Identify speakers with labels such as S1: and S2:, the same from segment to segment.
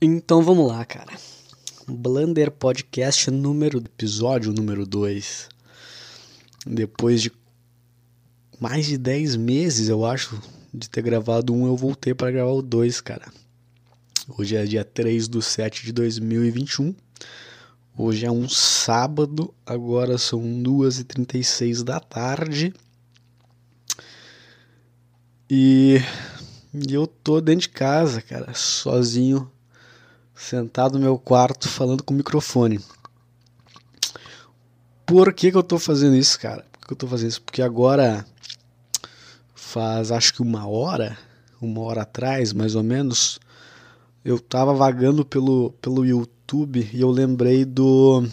S1: Então vamos lá, cara. Blunder Podcast número episódio número 2. Depois de mais de 10 meses, eu acho, de ter gravado um, eu voltei para gravar o 2, cara. Hoje é dia 3 do 7 de 2021. Hoje é um sábado, agora são 2h36 da tarde. E eu tô dentro de casa, cara, sozinho sentado no meu quarto falando com o microfone. Por que, que eu tô fazendo isso, cara? Por que eu tô fazendo isso? Porque agora faz acho que uma hora, uma hora atrás, mais ou menos, eu tava vagando pelo, pelo YouTube e eu lembrei do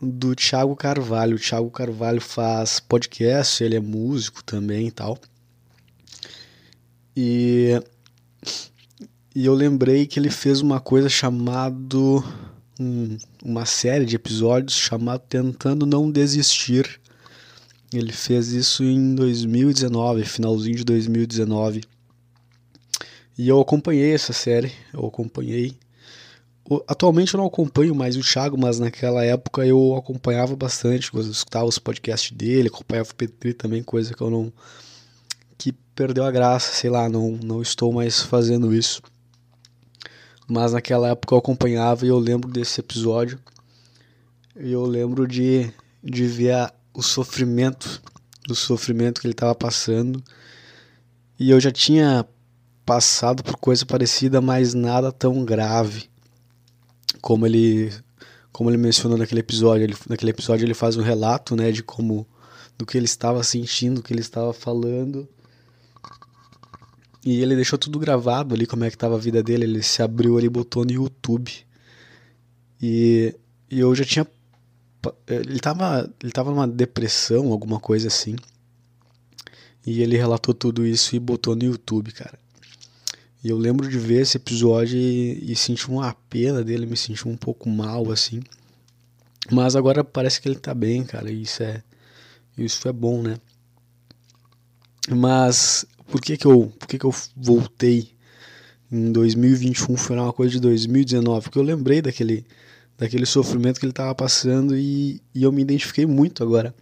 S1: do Thiago Carvalho. O Thiago Carvalho faz podcast, ele é músico também e tal. E e eu lembrei que ele fez uma coisa chamado um, uma série de episódios chamado Tentando Não Desistir. Ele fez isso em 2019, finalzinho de 2019. E eu acompanhei essa série, eu acompanhei. Atualmente eu não acompanho mais o Thiago, mas naquela época eu acompanhava bastante, eu escutava os podcasts dele, acompanhava o Petri também, coisa que eu não. que perdeu a graça, sei lá, não, não estou mais fazendo isso mas naquela época eu acompanhava e eu lembro desse episódio. E eu lembro de, de ver a, o sofrimento, do sofrimento que ele estava passando. E eu já tinha passado por coisa parecida, mas nada tão grave como ele como ele mencionou naquele episódio. Ele, naquele episódio ele faz um relato, né, de como do que ele estava sentindo, do que ele estava falando e ele deixou tudo gravado ali, como é que tava a vida dele. Ele se abriu ali e botou no YouTube. E, e eu já tinha. Ele tava, ele tava numa depressão, alguma coisa assim. E ele relatou tudo isso e botou no YouTube, cara. E eu lembro de ver esse episódio e, e senti uma pena dele, me senti um pouco mal, assim. Mas agora parece que ele tá bem, cara. E isso é, isso é bom, né? Mas por que, que, eu, por que, que eu voltei em 2021 foi uma coisa de 2019? Porque eu lembrei daquele, daquele sofrimento que ele estava passando e, e eu me identifiquei muito agora.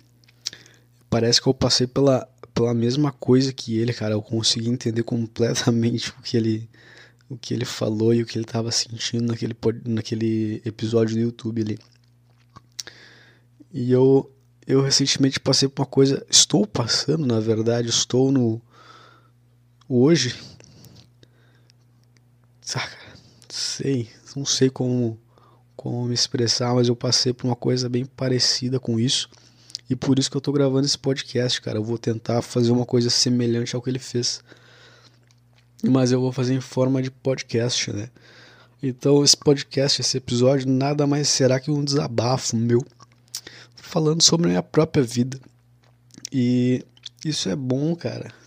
S1: Parece que eu passei pela, pela mesma coisa que ele, cara. Eu consegui entender completamente o que ele, o que ele falou e o que ele estava sentindo naquele, naquele episódio do YouTube ali. E eu, eu recentemente passei por uma coisa. Estou passando, na verdade, estou no, hoje, saca, sei, não sei como, como me expressar, mas eu passei por uma coisa bem parecida com isso. E por isso que eu tô gravando esse podcast, cara. Eu vou tentar fazer uma coisa semelhante ao que ele fez. Mas eu vou fazer em forma de podcast, né? Então esse podcast, esse episódio, nada mais será que um desabafo meu falando sobre a minha própria vida. E isso é bom, cara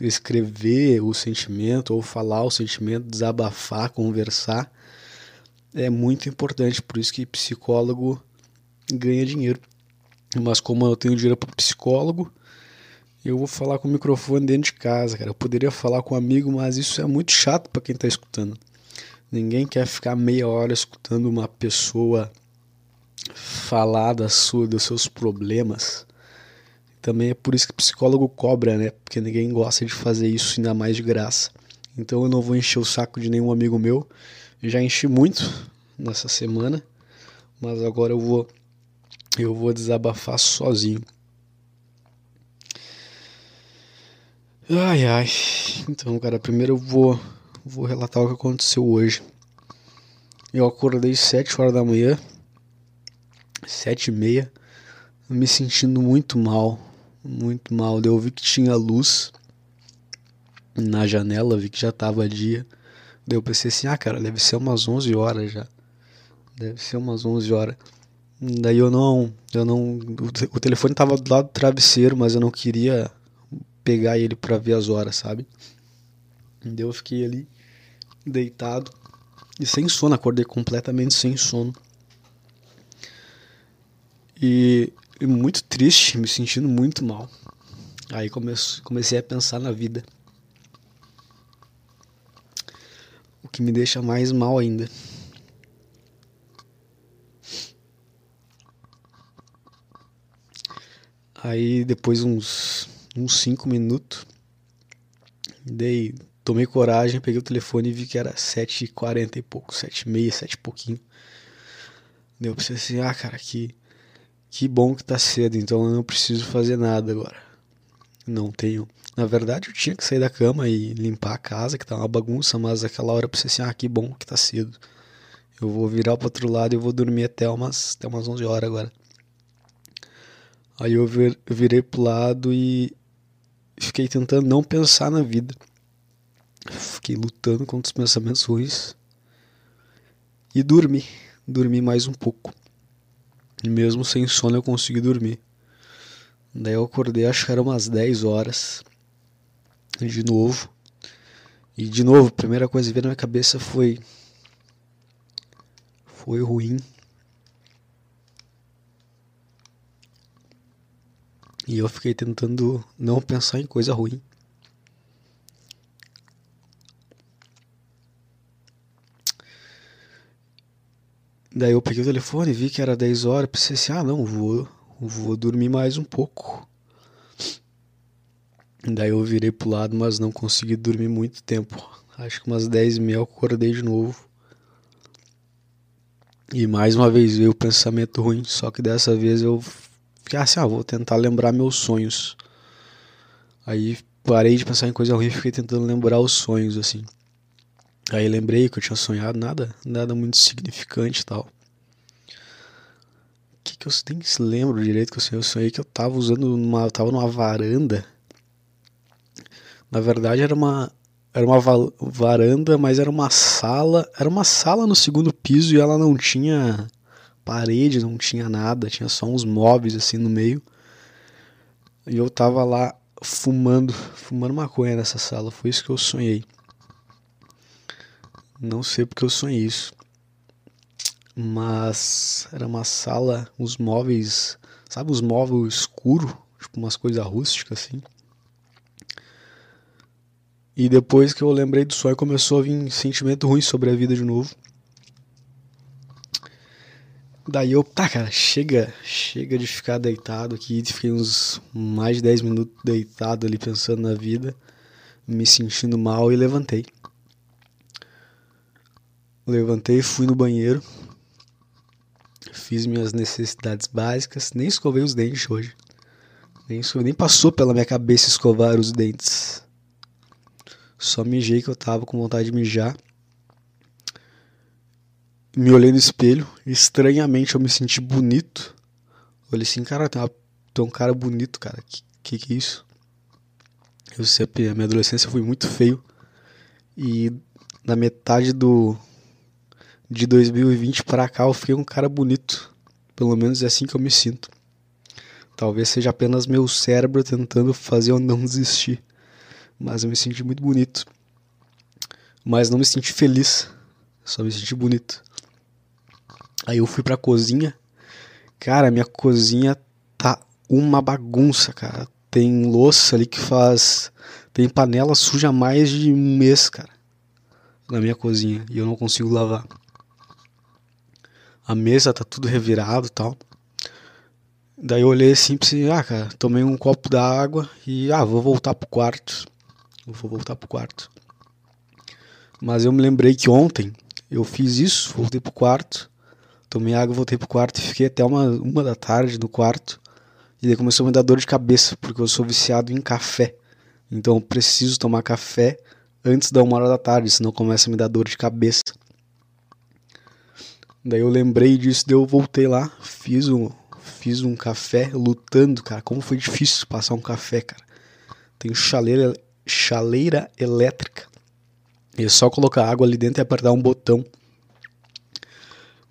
S1: escrever o sentimento ou falar o sentimento, desabafar, conversar, é muito importante. Por isso que psicólogo ganha dinheiro. Mas como eu tenho dinheiro para psicólogo, eu vou falar com o microfone dentro de casa, cara. Eu poderia falar com um amigo, mas isso é muito chato para quem está escutando. Ninguém quer ficar meia hora escutando uma pessoa falar da sua, dos seus problemas. Também é por isso que psicólogo cobra, né? Porque ninguém gosta de fazer isso ainda mais de graça. Então eu não vou encher o saco de nenhum amigo meu. Já enchi muito nessa semana, mas agora eu vou eu vou desabafar sozinho. Ai ai. Então, cara, primeiro eu vou vou relatar o que aconteceu hoje. Eu acordei sete horas da manhã, sete e meia, me sentindo muito mal, muito mal. Eu vi que tinha luz na janela, vi que já tava dia. Daí eu pensei assim, ah, cara, deve ser umas 11 horas já. Deve ser umas 11 horas. Daí eu não, eu não, o telefone tava do lado do travesseiro, mas eu não queria pegar ele para ver as horas, sabe? Daí eu fiquei ali deitado e sem sono, acordei completamente sem sono. E muito triste, me sentindo muito mal. Aí comecei a pensar na vida. O que me deixa mais mal ainda. Aí depois uns uns 5 minutos, dei, tomei coragem, peguei o telefone e vi que era 7h40 e pouco, 7h30, 7 e pouquinho. Deu pra assim, ah cara, que, que bom que tá cedo, então eu não preciso fazer nada agora. Não tenho. Na verdade eu tinha que sair da cama e limpar a casa, que tá uma bagunça, mas aquela hora eu pensei assim, ah, que bom que tá cedo. Eu vou virar pro outro lado e vou dormir até umas, até umas 11 horas agora. Aí eu, vir, eu virei pro lado e fiquei tentando não pensar na vida. Fiquei lutando contra os pensamentos ruins. E dormi. Dormi mais um pouco. E mesmo sem sono eu consegui dormir. Daí eu acordei, acho que era umas 10 horas. De novo. E de novo, a primeira coisa que veio na minha cabeça foi. Foi ruim. E eu fiquei tentando não pensar em coisa ruim. Daí eu peguei o telefone, vi que era 10 horas, pensei assim, ah não, vou, vou dormir mais um pouco. Daí eu virei pro lado, mas não consegui dormir muito tempo. Acho que umas 10 e meia eu acordei de novo. E mais uma vez veio o pensamento ruim, só que dessa vez eu Fiquei assim, ah, vou tentar lembrar meus sonhos. Aí parei de pensar em coisa ruim e fiquei tentando lembrar os sonhos, assim. Aí lembrei que eu tinha sonhado nada, nada muito significante e tal. O que, que eu nem se lembro direito que eu sonhei? Eu sonhei que eu tava usando uma. Tava numa varanda. Na verdade era uma. Era uma varanda, mas era uma sala. Era uma sala no segundo piso e ela não tinha parede, não tinha nada, tinha só uns móveis assim no meio. E eu tava lá fumando, fumando maconha nessa sala, foi isso que eu sonhei. Não sei porque eu sonhei isso. Mas era uma sala, os móveis, sabe os móveis escuros, tipo umas coisas rústicas assim. E depois que eu lembrei do sonho, começou a vir sentimento ruim sobre a vida de novo. Daí eu, tá, cara, chega, chega de ficar deitado aqui. Fiquei uns mais de 10 minutos deitado ali pensando na vida, me sentindo mal e levantei. Levantei, fui no banheiro, fiz minhas necessidades básicas, nem escovei os dentes hoje. Nem, escovei, nem passou pela minha cabeça escovar os dentes. Só mijei que eu tava com vontade de mijar me olhei no espelho, estranhamente eu me senti bonito. Olhei assim, cara, tem, uma, tem um cara bonito, cara. Que, que que é isso? Eu sempre, a minha adolescência foi muito feio. E na metade do de 2020 para cá eu fiquei um cara bonito. Pelo menos é assim que eu me sinto. Talvez seja apenas meu cérebro tentando fazer eu não desistir. Mas eu me senti muito bonito. Mas não me senti feliz. Só me senti bonito. Aí eu fui pra cozinha. Cara, minha cozinha tá uma bagunça, cara. Tem louça ali que faz. Tem panela suja há mais de um mês, cara. Na minha cozinha. E eu não consigo lavar. A mesa tá tudo revirado e tal. Daí eu olhei assim pensei, ah, cara, tomei um copo d'água e, ah, vou voltar pro quarto. vou voltar pro quarto. Mas eu me lembrei que ontem eu fiz isso, voltei pro quarto. Tomei água, voltei pro quarto e fiquei até uma, uma da tarde no quarto. E daí começou a me dar dor de cabeça, porque eu sou viciado em café. Então eu preciso tomar café antes da uma hora da tarde, senão começa a me dar dor de cabeça. Daí eu lembrei disso, daí eu voltei lá, fiz um, fiz um café lutando, cara. Como foi difícil passar um café, cara. Tem chaleira, chaleira elétrica. E é só colocar água ali dentro e apertar um botão.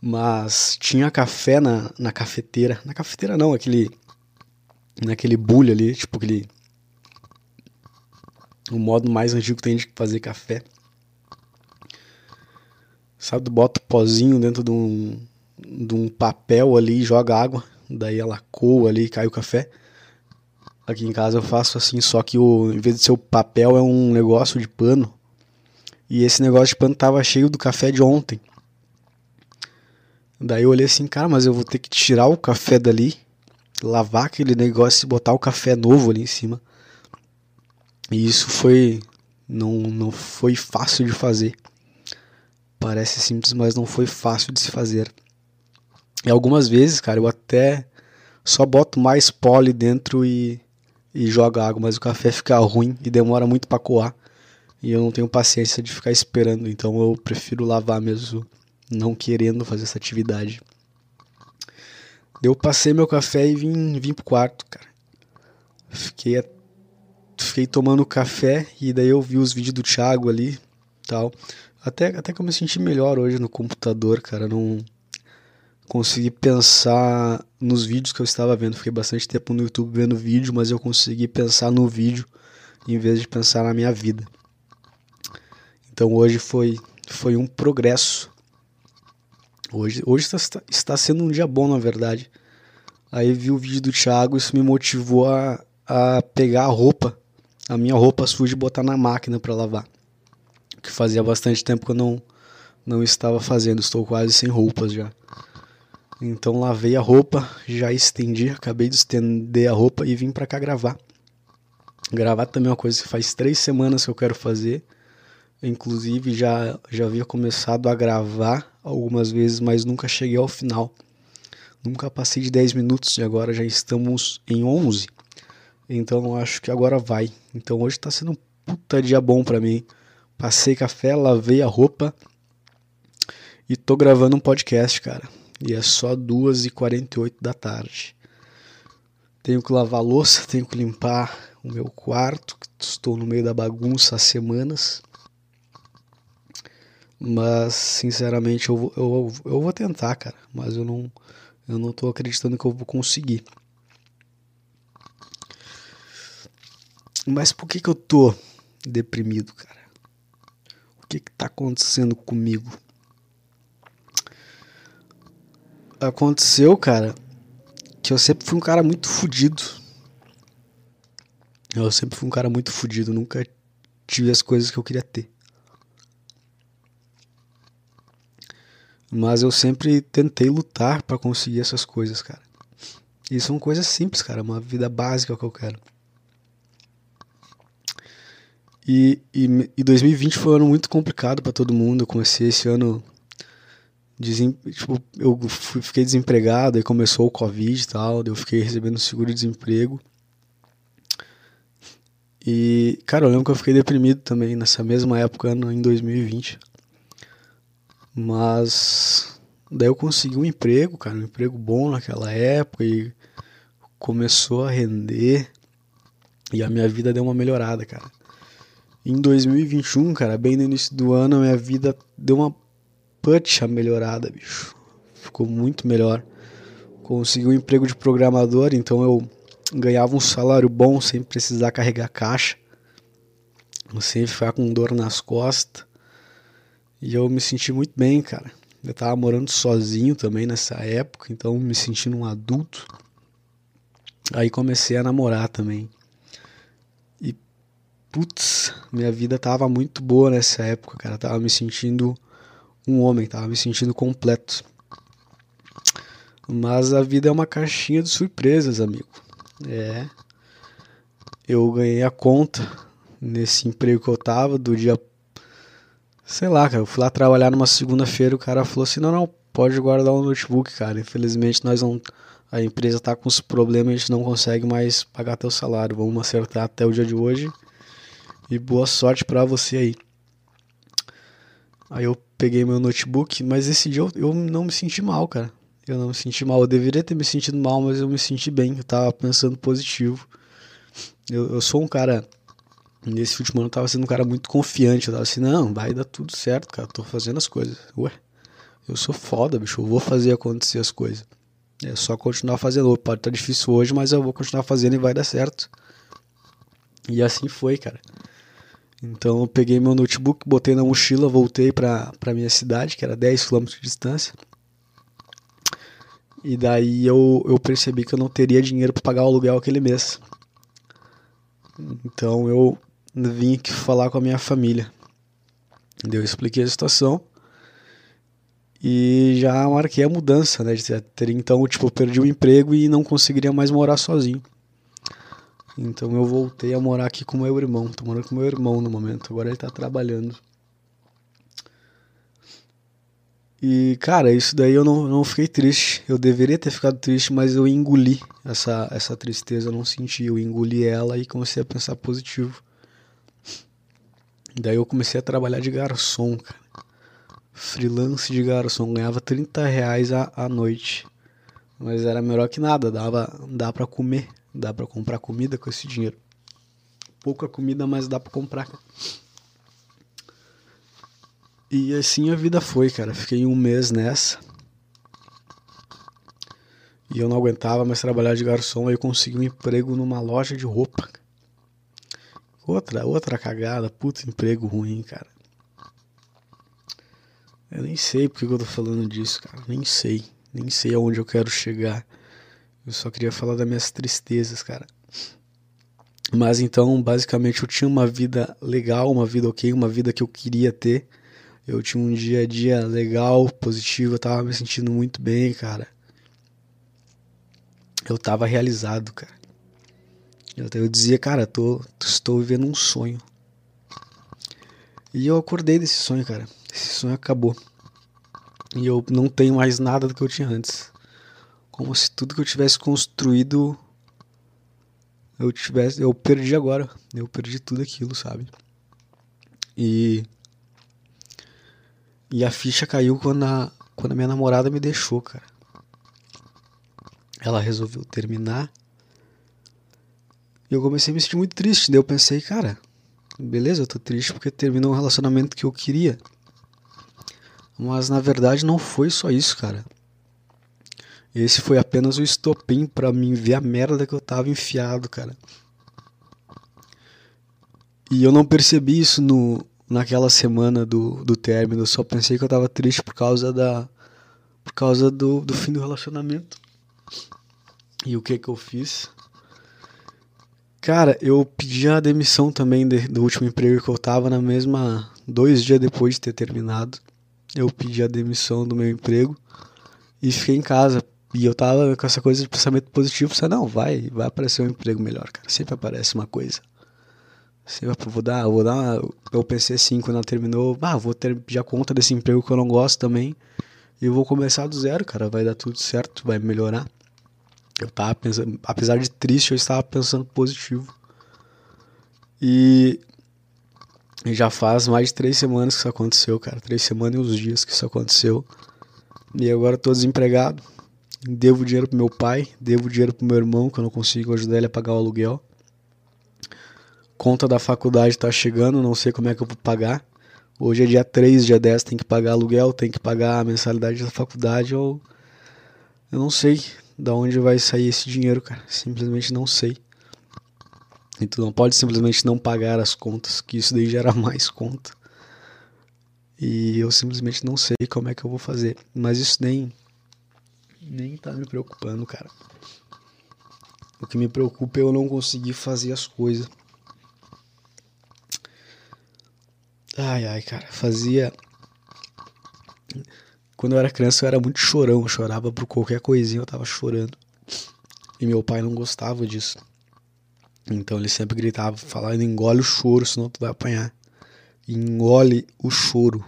S1: Mas tinha café na, na cafeteira. Na cafeteira não, aquele. Naquele bulho ali, tipo aquele. O modo mais antigo que tem de fazer café. Sabe, bota o pozinho dentro de um, de um papel ali e joga água. Daí ela coa ali cai o café. Aqui em casa eu faço assim, só que o, em vez de ser o papel é um negócio de pano. E esse negócio de pano tava cheio do café de ontem. Daí eu olhei assim, cara, mas eu vou ter que tirar o café dali, lavar aquele negócio e botar o café novo ali em cima. E isso foi não não foi fácil de fazer. Parece simples, mas não foi fácil de se fazer. E algumas vezes, cara, eu até só boto mais pó ali dentro e, e jogo água, mas o café fica ruim e demora muito para coar. E eu não tenho paciência de ficar esperando, então eu prefiro lavar mesmo não querendo fazer essa atividade. Eu passei meu café e vim, vim pro quarto, cara. Fiquei, fiquei tomando café e daí eu vi os vídeos do Thiago ali tal. Até, até que eu me senti melhor hoje no computador, cara. Não consegui pensar nos vídeos que eu estava vendo. Fiquei bastante tempo no YouTube vendo vídeo, mas eu consegui pensar no vídeo em vez de pensar na minha vida. Então hoje foi, foi um progresso Hoje, hoje está, está sendo um dia bom, na verdade. Aí vi o vídeo do Thiago, isso me motivou a, a pegar a roupa, a minha roupa suja e botar na máquina para lavar. Que fazia bastante tempo que eu não, não estava fazendo, estou quase sem roupas já. Então lavei a roupa, já estendi, acabei de estender a roupa e vim para cá gravar. Gravar também é uma coisa que faz três semanas que eu quero fazer. Inclusive já, já havia começado a gravar algumas vezes, mas nunca cheguei ao final. Nunca passei de 10 minutos e agora já estamos em 11. Então acho que agora vai. Então hoje está sendo um puta dia bom para mim. Passei café, lavei a roupa e tô gravando um podcast, cara. E é só 2h48 da tarde. Tenho que lavar louça, tenho que limpar o meu quarto, estou no meio da bagunça há semanas. Mas, sinceramente, eu, eu, eu vou tentar, cara. Mas eu não, eu não tô acreditando que eu vou conseguir. Mas por que, que eu tô deprimido, cara? Que, que tá acontecendo comigo? Aconteceu, cara, que eu sempre fui um cara muito fudido. Eu sempre fui um cara muito fudido, nunca tive as coisas que eu queria ter. Mas eu sempre tentei lutar para conseguir essas coisas, cara. E são coisas simples, cara, uma vida básica que eu quero. E, e, e 2020 foi um ano muito complicado para todo mundo. Eu comecei esse ano. Desem, tipo, eu fui, fiquei desempregado, aí começou o Covid e tal, eu fiquei recebendo seguro-desemprego. E, cara, eu lembro que eu fiquei deprimido também nessa mesma época, em 2020. Mas daí eu consegui um emprego, cara, um emprego bom naquela época e começou a render e a minha vida deu uma melhorada, cara. Em 2021, cara, bem no início do ano, minha vida deu uma puxa melhorada, bicho. Ficou muito melhor. Consegui um emprego de programador, então eu ganhava um salário bom sem precisar carregar caixa, sem ficar com dor nas costas. E eu me senti muito bem, cara. Eu tava morando sozinho também nessa época, então me sentindo um adulto. Aí comecei a namorar também. Putz, minha vida tava muito boa nessa época, cara. tava me sentindo um homem, tava me sentindo completo. Mas a vida é uma caixinha de surpresas, amigo. É. Eu ganhei a conta nesse emprego que eu tava do dia Sei lá, cara, eu fui lá trabalhar numa segunda-feira, o cara falou assim: não, não, pode guardar o notebook, cara. Infelizmente nós não. A empresa tá com os problemas, a gente não consegue mais pagar teu salário. Vamos acertar até o dia de hoje. E boa sorte para você aí. Aí eu peguei meu notebook, mas esse dia eu, eu não me senti mal, cara. Eu não me senti mal. Eu deveria ter me sentido mal, mas eu me senti bem. Eu tava pensando positivo. Eu, eu sou um cara nesse último ano eu tava sendo um cara muito confiante. Eu tava assim, não, vai dar tudo certo, cara. Tô fazendo as coisas. Ué, eu sou foda, bicho. Eu vou fazer acontecer as coisas. É só continuar fazendo. Pode estar tá difícil hoje, mas eu vou continuar fazendo e vai dar certo. E assim foi, cara. Então eu peguei meu notebook, botei na mochila, voltei pra minha cidade, que era 10 km de distância. E daí eu, eu percebi que eu não teria dinheiro para pagar o aluguel aquele mês. Então eu vim aqui falar com a minha família. Eu expliquei a situação e já marquei a mudança, né? De ter, então, tipo, eu perdi o emprego e não conseguiria mais morar sozinho. Então eu voltei a morar aqui com meu irmão. Tô morando com meu irmão no momento. Agora ele tá trabalhando. E, cara, isso daí eu não, não fiquei triste. Eu deveria ter ficado triste, mas eu engoli essa, essa tristeza, eu não senti. Eu engoli ela e comecei a pensar positivo. Daí eu comecei a trabalhar de garçom, cara. Freelance de garçom. Ganhava 30 reais a, a noite. Mas era melhor que nada, dava, dá pra comer. Dá pra comprar comida com esse dinheiro. Pouca comida, mas dá pra comprar. E assim a vida foi, cara. Fiquei um mês nessa. E eu não aguentava mais trabalhar de garçom, aí eu consegui um emprego numa loja de roupa. Outra, outra cagada, puta emprego ruim, cara. Eu nem sei porque eu tô falando disso, cara. Nem sei. Nem sei aonde eu quero chegar. Eu só queria falar das minhas tristezas, cara. Mas então, basicamente, eu tinha uma vida legal, uma vida ok, uma vida que eu queria ter. Eu tinha um dia a dia legal, positivo, eu tava me sentindo muito bem, cara. Eu tava realizado, cara. Eu, eu dizia, cara, tô, estou vivendo um sonho. E eu acordei desse sonho, cara. Esse sonho acabou. E eu não tenho mais nada do que eu tinha antes. Como se tudo que eu tivesse construído eu tivesse, eu perdi agora. Eu perdi tudo aquilo, sabe? E e a ficha caiu quando a quando a minha namorada me deixou, cara. Ela resolveu terminar. E eu comecei a me sentir muito triste. Daí eu pensei, cara, beleza, eu tô triste porque terminou um relacionamento que eu queria. Mas na verdade não foi só isso, cara. Esse foi apenas o estopim para mim ver a merda que eu tava enfiado, cara. E eu não percebi isso no, naquela semana do, do término. Eu só pensei que eu tava triste por causa da. Por causa do, do fim do relacionamento. E o que que eu fiz? Cara, eu pedi a demissão também de, do último emprego que eu tava na mesma. Dois dias depois de ter terminado eu pedi a demissão do meu emprego e fiquei em casa. E eu tava com essa coisa de pensamento positivo, pensei, não, vai, vai aparecer um emprego melhor, cara. Sempre aparece uma coisa. Sempre vou dar, vou dar uma, eu pensei assim, quando ela terminou, ah, vou ter já conta desse emprego que eu não gosto também. E eu vou começar do zero, cara, vai dar tudo certo, vai melhorar. Eu tava pensando, apesar de triste, eu estava pensando positivo. E já faz mais de três semanas que isso aconteceu, cara. Três semanas e uns dias que isso aconteceu. E agora eu tô desempregado. Devo dinheiro pro meu pai, devo dinheiro pro meu irmão, que eu não consigo ajudar ele a pagar o aluguel. Conta da faculdade tá chegando, não sei como é que eu vou pagar. Hoje é dia 3, dia 10, tem que pagar aluguel, tem que pagar a mensalidade da faculdade, ou eu não sei da onde vai sair esse dinheiro, cara. Simplesmente não sei. E tu não pode simplesmente não pagar as contas, que isso daí gera mais conta. E eu simplesmente não sei como é que eu vou fazer. Mas isso nem nem tá me preocupando, cara. O que me preocupa é eu não conseguir fazer as coisas. Ai, ai, cara, fazia. Quando eu era criança eu era muito chorão, eu chorava por qualquer coisinha, eu tava chorando. E meu pai não gostava disso. Então ele sempre gritava, falando, engole o choro, senão tu vai apanhar. Engole o choro.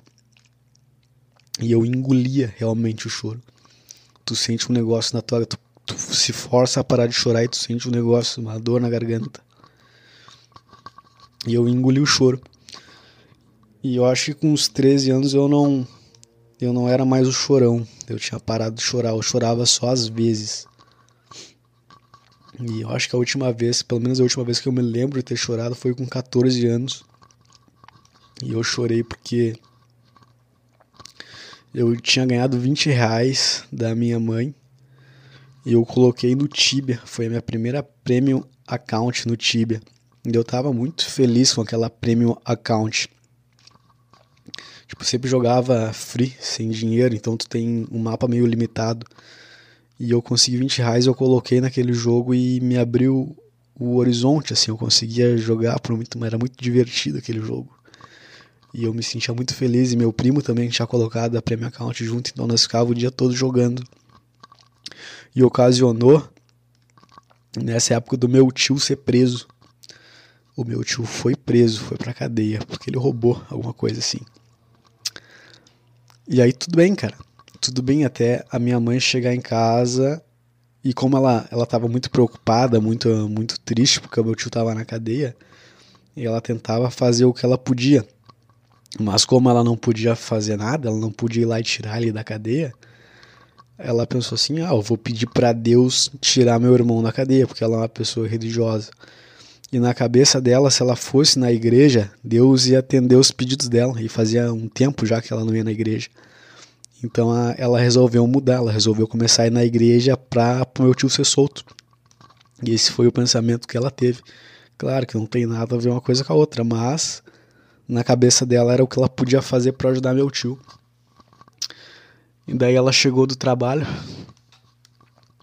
S1: E eu engolia realmente o choro. Tu sente um negócio na tua. Tu, tu se força a parar de chorar e tu sente um negócio, uma dor na garganta. E eu engoli o choro. E eu acho que com uns 13 anos eu não. Eu não era mais o chorão. Eu tinha parado de chorar. Eu chorava só às vezes. E eu acho que a última vez, pelo menos a última vez que eu me lembro de ter chorado foi com 14 anos. E eu chorei porque eu tinha ganhado 20 reais da minha mãe e eu coloquei no Tibia. Foi a minha primeira premium account no Tibia. E eu tava muito feliz com aquela premium account. Tipo, sempre jogava free, sem dinheiro, então tu tem um mapa meio limitado e eu consegui 20 reais, eu coloquei naquele jogo e me abriu o horizonte, assim, eu conseguia jogar por muito, era muito divertido aquele jogo. E eu me sentia muito feliz. E meu primo também tinha colocado a Premium Account junto, então nós ficávamos o dia todo jogando. E ocasionou, nessa época, do meu tio ser preso. O meu tio foi preso, foi pra cadeia, porque ele roubou alguma coisa assim. E aí tudo bem, cara. Tudo bem até a minha mãe chegar em casa e como ela ela estava muito preocupada, muito muito triste porque o meu tio estava na cadeia, e ela tentava fazer o que ela podia. Mas como ela não podia fazer nada, ela não podia ir lá e tirar ele da cadeia, ela pensou assim: "Ah, eu vou pedir para Deus tirar meu irmão da cadeia, porque ela é uma pessoa religiosa". E na cabeça dela, se ela fosse na igreja, Deus ia atender os pedidos dela. E fazia um tempo já que ela não ia na igreja. Então ela resolveu mudar, ela resolveu começar a ir na igreja para o meu tio ser solto. E esse foi o pensamento que ela teve. Claro que não tem nada a ver uma coisa com a outra, mas na cabeça dela era o que ela podia fazer para ajudar meu tio. E daí ela chegou do trabalho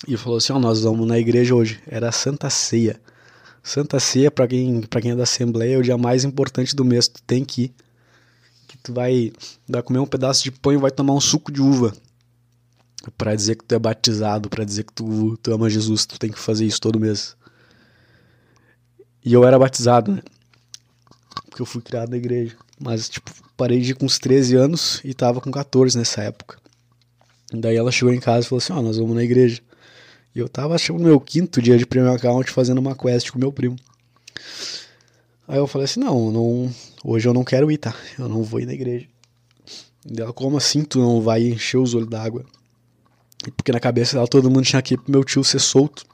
S1: e falou assim: oh, Nós vamos na igreja hoje. Era a Santa Ceia. Santa Ceia, para quem, pra quem é da Assembleia, é o dia mais importante do mês. Tu tem que ir. Que tu vai, vai comer um pedaço de pão e vai tomar um suco de uva. para dizer que tu é batizado, para dizer que tu, tu ama Jesus. Tu tem que fazer isso todo mês. E eu era batizado, né? Porque eu fui criado na igreja. Mas, tipo, parei de ir com uns 13 anos e tava com 14 nessa época. Daí ela chegou em casa e falou assim: Ó, oh, nós vamos na igreja. E eu tava, acho meu quinto dia de Premium Account fazendo uma quest com meu primo. Aí eu falei assim, não, não, hoje eu não quero ir, tá? Eu não vou ir na igreja. E ela, como assim tu não vai encher os olhos d'água? Porque na cabeça dela todo mundo tinha que ir pro meu tio ser solto.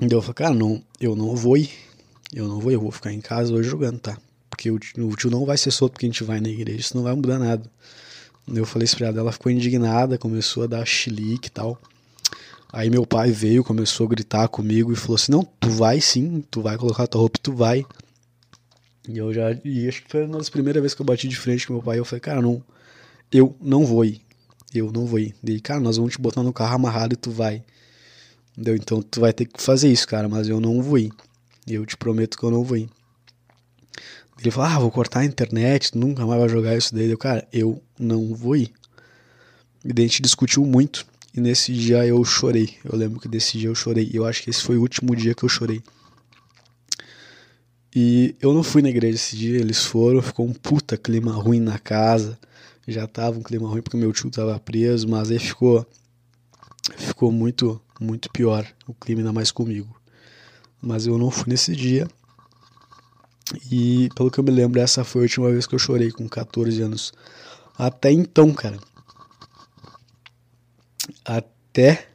S1: E eu falei, cara, não, eu não vou ir. Eu não vou eu vou ficar em casa hoje jogando, tá? Porque o tio, o tio não vai ser solto porque a gente vai na igreja, isso não vai mudar nada. Eu falei isso pra ela, ela ficou indignada, começou a dar chilique e tal. Aí meu pai veio, começou a gritar comigo e falou assim: Não, tu vai sim, tu vai colocar tua roupa e tu vai. E eu já. E acho que foi uma das primeiras vezes que eu bati de frente com meu pai. Eu falei: Cara, não, eu não vou ir. Eu não vou ir. Daí, cara, nós vamos te botar no carro amarrado e tu vai. Entendeu? Então tu vai ter que fazer isso, cara, mas eu não vou ir. Eu te prometo que eu não vou ir. Ele falou, ah, vou cortar a internet, nunca mais vai jogar isso daí. Eu, cara, eu não vou ir. E daí a gente discutiu muito. E nesse dia eu chorei. Eu lembro que desse dia eu chorei. E eu acho que esse foi o último dia que eu chorei. E eu não fui na igreja esse dia, eles foram, ficou um puta clima ruim na casa. Já tava um clima ruim porque meu tio tava preso, mas aí ficou ficou muito muito pior o clima ainda mais comigo. Mas eu não fui nesse dia. E pelo que eu me lembro, essa foi a última vez que eu chorei com 14 anos. Até então, cara. Até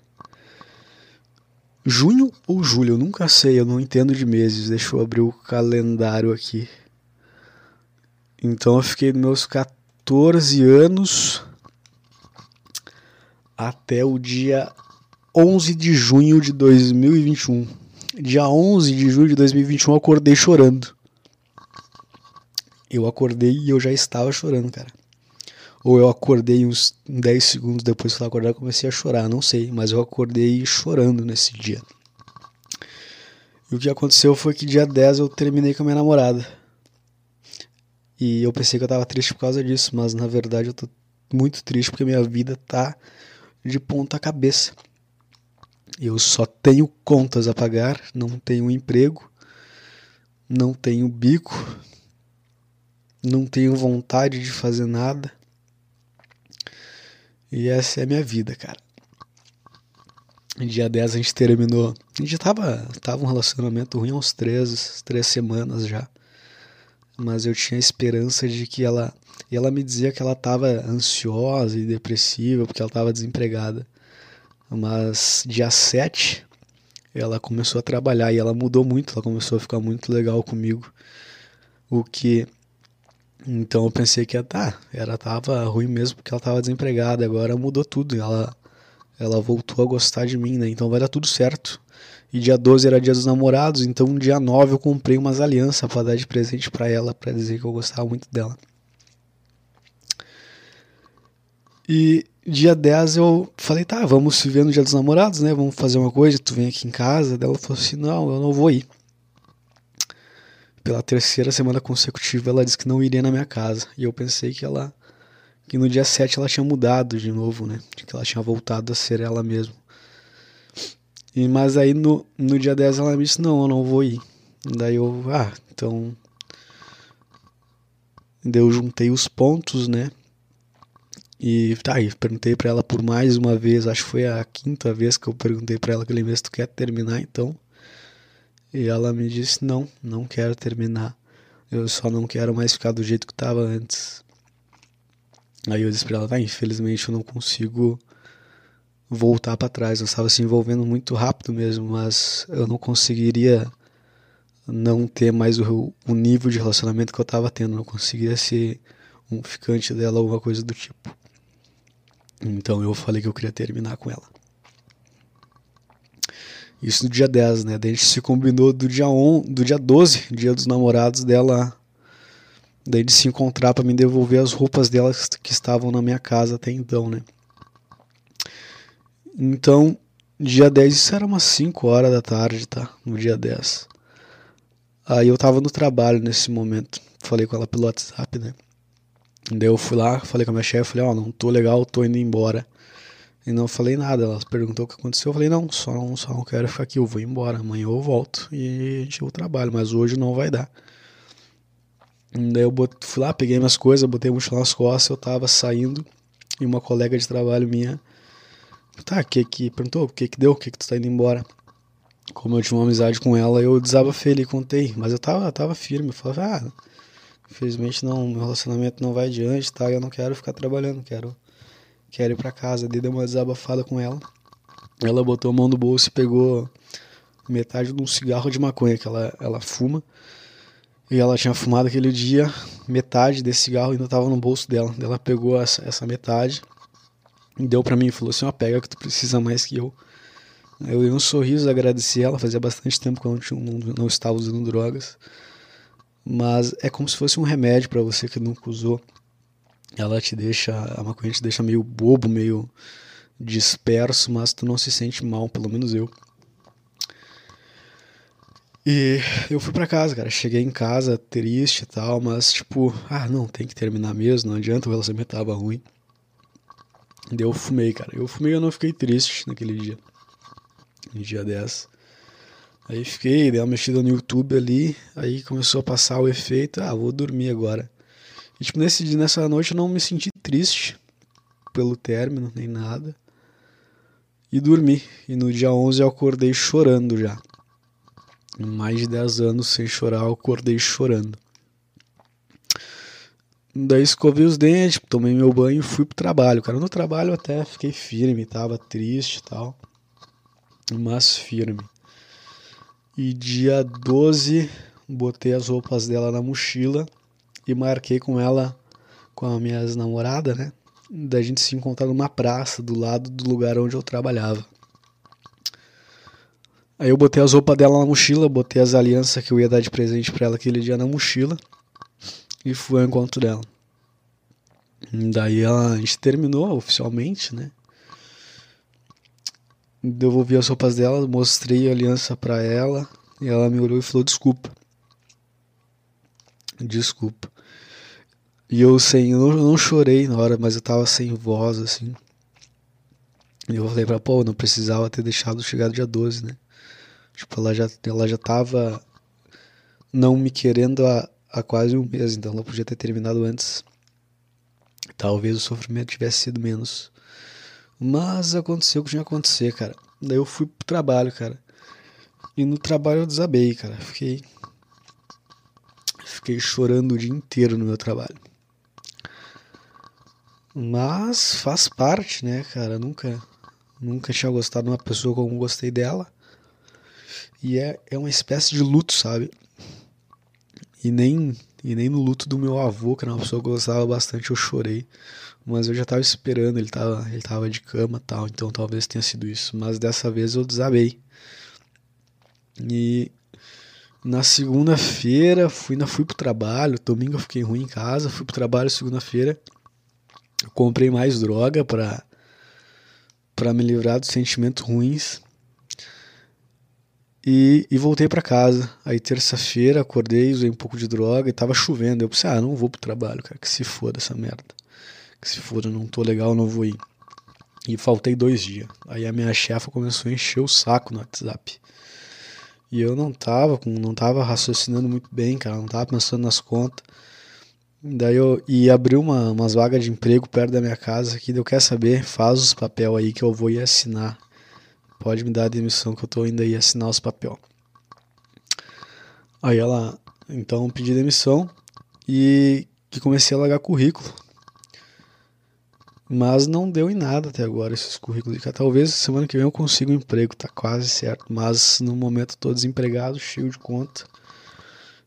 S1: junho ou julho, eu nunca sei, eu não entendo de meses. Deixa eu abrir o calendário aqui. Então eu fiquei meus 14 anos até o dia 11 de junho de 2021. Dia 11 de julho de 2021 eu acordei chorando. Eu acordei e eu já estava chorando, cara. Ou eu acordei uns 10 segundos depois que eu acordar comecei a chorar, não sei, mas eu acordei chorando nesse dia. E o que aconteceu foi que dia 10 eu terminei com a minha namorada. E eu pensei que eu tava triste por causa disso, mas na verdade eu tô muito triste porque minha vida tá de ponta cabeça. Eu só tenho contas a pagar, não tenho emprego, não tenho bico, não tenho vontade de fazer nada. E essa é a minha vida, cara. Dia 10 a gente terminou. A gente tava, tava um relacionamento ruim há uns três, três semanas já. Mas eu tinha esperança de que ela. E ela me dizia que ela tava ansiosa e depressiva porque ela tava desempregada. Mas dia 7 ela começou a trabalhar e ela mudou muito, ela começou a ficar muito legal comigo. O que então eu pensei que tá, ela tava ruim mesmo porque ela tava desempregada, agora mudou tudo, ela ela voltou a gostar de mim, né? Então vai dar tudo certo. E dia 12 era dia dos namorados, então dia 9 eu comprei umas alianças para dar de presente para ela, para dizer que eu gostava muito dela. E dia 10 eu falei, tá, vamos se ver no dia dos namorados, né? Vamos fazer uma coisa, tu vem aqui em casa. Daí ela falou assim, não, eu não vou ir. pela terceira semana consecutiva ela disse que não iria na minha casa. E eu pensei que ela que no dia 7 ela tinha mudado de novo, né? Que ela tinha voltado a ser ela mesma. E mas aí no, no dia 10 ela me disse: "Não, eu não vou ir". Daí eu, ah, então Daí eu juntei os pontos, né? E tá aí, perguntei para ela por mais uma vez, acho que foi a quinta vez que eu perguntei para ela aquele mês, tu quer terminar então? E ela me disse: "Não, não quero terminar. Eu só não quero mais ficar do jeito que estava antes". Aí eu disse para ela: "Tá, infelizmente eu não consigo voltar para trás. Eu estava se envolvendo muito rápido mesmo, mas eu não conseguiria não ter mais o, o nível de relacionamento que eu estava tendo. Não conseguia ser um ficante dela ou alguma coisa do tipo. Então eu falei que eu queria terminar com ela. Isso no dia 10, né? Daí a gente se combinou do dia, on, do dia 12, dia dos namorados dela. Daí de se encontrar para me devolver as roupas dela que estavam na minha casa até então, né? Então, dia 10, isso era umas 5 horas da tarde, tá? No dia 10. Aí eu tava no trabalho nesse momento. Falei com ela pelo WhatsApp, né? Daí eu fui lá, falei com a minha chefe, falei, ó, oh, não tô legal, tô indo embora. E não falei nada. Ela perguntou o que aconteceu. Eu falei, não, só não, só não quero ficar aqui, eu vou embora. Amanhã eu volto e a gente eu trabalho, mas hoje não vai dar. Daí eu bot, fui lá, peguei minhas coisas, botei o mochila nas costas, eu tava saindo e uma colega de trabalho minha, tá, que que, perguntou, o que que deu, o que que tu tá indo embora? Como eu tinha uma amizade com ela, eu desabafei e contei, mas eu tava, eu tava firme, eu falava, ah, infelizmente não, meu relacionamento não vai adiante, tá, eu não quero ficar trabalhando, quero quero ir para casa. Daí dei uma desabafada com ela. Ela botou a mão no bolso e pegou metade de um cigarro de maconha que ela, ela fuma. E ela tinha fumado aquele dia, metade desse cigarro ainda estava no bolso dela. Ela pegou essa, essa metade e deu para mim e falou assim: ó, pega que tu precisa mais que eu. Eu dei um sorriso, agradeci ela. Fazia bastante tempo que eu não, não, não estava usando drogas. Mas é como se fosse um remédio para você que nunca usou ela te deixa, a maconha te deixa meio bobo, meio disperso, mas tu não se sente mal, pelo menos eu. E eu fui para casa, cara. Cheguei em casa triste e tal, mas tipo, ah, não, tem que terminar mesmo, não adianta, o relacionamento tava ruim. Daí eu fumei, cara. Eu fumei e eu não fiquei triste naquele dia. No dia 10. Aí fiquei, dei uma mexida no YouTube ali, aí começou a passar o efeito, ah, vou dormir agora. E, tipo, nesse, nessa noite eu não me senti triste pelo término, nem nada. E dormi. E no dia 11 eu acordei chorando já. Mais de 10 anos sem chorar, eu acordei chorando. Daí escovei os dentes, tomei meu banho e fui pro trabalho. Cara, no trabalho até fiquei firme, tava triste e tal. Mas firme. E dia 12, botei as roupas dela na mochila e marquei com ela, com a minha namorada, né? Da gente se encontrar numa praça do lado do lugar onde eu trabalhava. Aí eu botei as roupas dela na mochila, botei as alianças que eu ia dar de presente para ela aquele dia na mochila e fui ao encontro dela. Daí ela, a gente terminou oficialmente, né? Devolvi as roupas dela, mostrei a aliança para ela e ela me olhou e falou: Desculpa. Desculpa. E eu sem, eu não, não chorei na hora, mas eu tava sem voz, assim. E eu falei pra pô, não precisava ter deixado chegar dia 12, né? Tipo, ela já, ela já tava não me querendo há, há quase um mês, então ela podia ter terminado antes. Talvez o sofrimento tivesse sido menos. Mas aconteceu o que tinha que acontecer, cara. Daí eu fui pro trabalho, cara. E no trabalho eu desabei, cara. Fiquei Fiquei chorando o dia inteiro no meu trabalho. Mas faz parte, né, cara? Nunca, nunca tinha gostado de uma pessoa como gostei dela. E é, é uma espécie de luto, sabe? E nem, e nem no luto do meu avô, que era uma pessoa que eu gostava bastante, eu chorei. Mas eu já tava esperando, ele tava, ele tava de cama tal, então talvez tenha sido isso. Mas dessa vez eu desabei. E na segunda-feira, fui, na, fui pro trabalho. Domingo eu fiquei ruim em casa. Fui pro trabalho segunda-feira. Comprei mais droga pra, pra me livrar dos sentimentos ruins. E, e voltei para casa. Aí terça-feira acordei, usei um pouco de droga e tava chovendo. Eu pensei, ah, não vou pro trabalho, cara, que se foda essa merda. Que se foda, não tô legal, não vou ir. E faltei dois dias. Aí a minha chefa começou a encher o saco no WhatsApp. E eu não tava, não tava raciocinando muito bem, cara, não tava pensando nas contas. Daí eu e abriu uma, umas vagas de emprego perto da minha casa que eu quero saber, faz os papel aí que eu vou ir assinar. Pode me dar a demissão que eu tô indo aí assinar os papel. Aí ela, então pedi demissão e que comecei a largar currículo. Mas não deu em nada até agora esses currículos. Talvez semana que vem eu consiga um emprego, tá quase certo. Mas no momento estou desempregado, cheio de conta.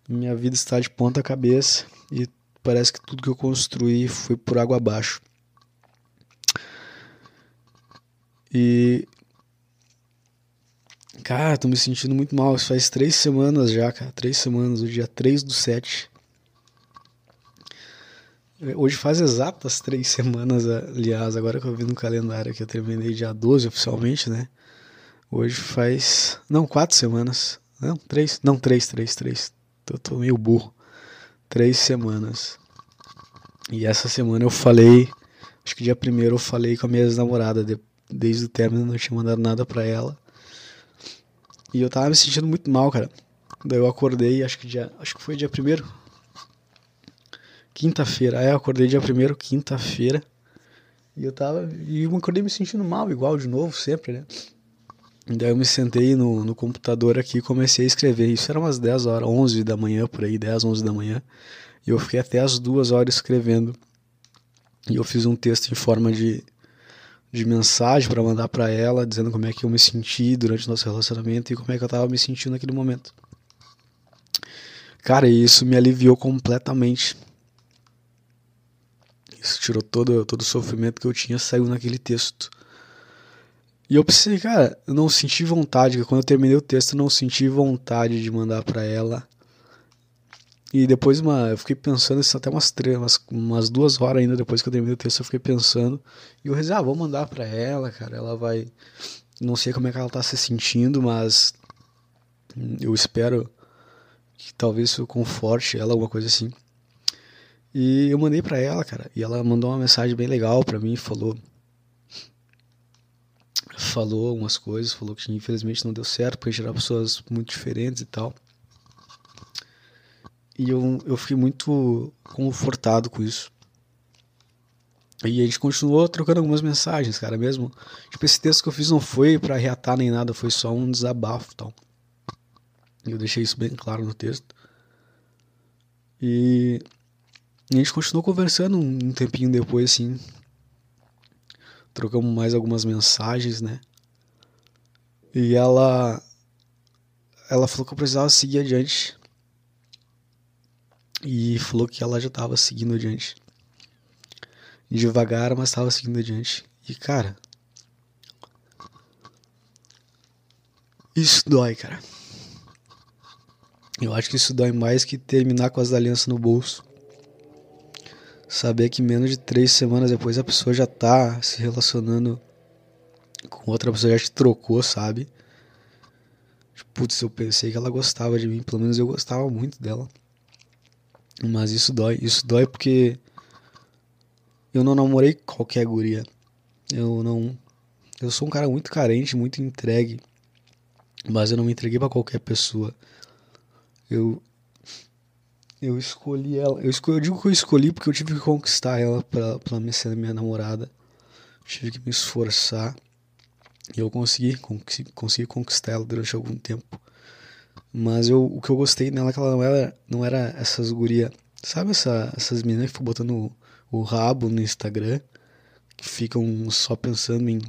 S1: Minha vida está de ponta cabeça e parece que tudo que eu construí foi por água abaixo. E. Cara, tô me sentindo muito mal. Isso faz três semanas já, cara. Três semanas, o dia 3 do 7. Hoje faz exatas três semanas, aliás, agora que eu vi no calendário que eu terminei dia 12 oficialmente, né? Hoje faz. Não, quatro semanas. Não, três. Não, três, três, três. Eu tô meio burro. Três semanas. E essa semana eu falei. Acho que dia primeiro eu falei com a minha ex-namorada. De, desde o término não tinha mandado nada pra ela. E eu tava me sentindo muito mal, cara. Daí eu acordei, acho que dia. Acho que foi dia primeiro Quinta-feira. Aí eu acordei dia primeiro, quinta-feira. E eu tava. E eu acordei me sentindo mal, igual de novo, sempre, né? Daí eu me sentei no, no computador aqui e comecei a escrever. Isso era umas 10 horas, 11 da manhã, por aí, 10, 11 da manhã. E eu fiquei até as duas horas escrevendo. E eu fiz um texto em forma de, de mensagem para mandar para ela, dizendo como é que eu me senti durante o nosso relacionamento e como é que eu tava me sentindo naquele momento. Cara, isso me aliviou completamente. Isso tirou todo, todo o sofrimento que eu tinha, saiu naquele texto. E eu pensei, cara, eu não senti vontade, quando eu terminei o texto, eu não senti vontade de mandar para ela. E depois uma, eu fiquei pensando isso até umas três, umas, umas duas horas ainda depois que eu terminei o texto, eu fiquei pensando. E eu rezei, ah, vou mandar para ela, cara, ela vai. Não sei como é que ela tá se sentindo, mas eu espero que talvez isso conforte ela, alguma coisa assim. E eu mandei para ela, cara, e ela mandou uma mensagem bem legal para mim, falou falou umas coisas, falou que infelizmente não deu certo porque era pessoas muito diferentes e tal. E eu, eu fiquei muito confortado com isso. E a gente continuou trocando algumas mensagens, cara, mesmo. Tipo, esse texto que eu fiz não foi para reatar nem nada, foi só um desabafo tal. Eu deixei isso bem claro no texto. E e a gente continuou conversando um tempinho depois, assim. Trocamos mais algumas mensagens, né? E ela. Ela falou que eu precisava seguir adiante. E falou que ela já estava seguindo adiante. Devagar, mas estava seguindo adiante. E cara. Isso dói, cara. Eu acho que isso dói mais que terminar com as alianças no bolso saber que menos de três semanas depois a pessoa já tá se relacionando com outra pessoa, já te trocou, sabe? Putz, eu pensei que ela gostava de mim, pelo menos eu gostava muito dela. Mas isso dói, isso dói porque eu não namorei qualquer guria. Eu não. Eu sou um cara muito carente, muito entregue. Mas eu não me entreguei para qualquer pessoa. Eu, eu escolhi ela. Eu, escolhi, eu digo que eu escolhi porque eu tive que conquistar ela pra, pra me ser minha namorada. Eu tive que me esforçar. E eu consegui, consegui, consegui conquistar ela durante algum tempo. Mas eu, o que eu gostei nela é que ela não era, não era essas guria. Sabe essa, essas meninas que ficam botando o, o rabo no Instagram? Que ficam só pensando em.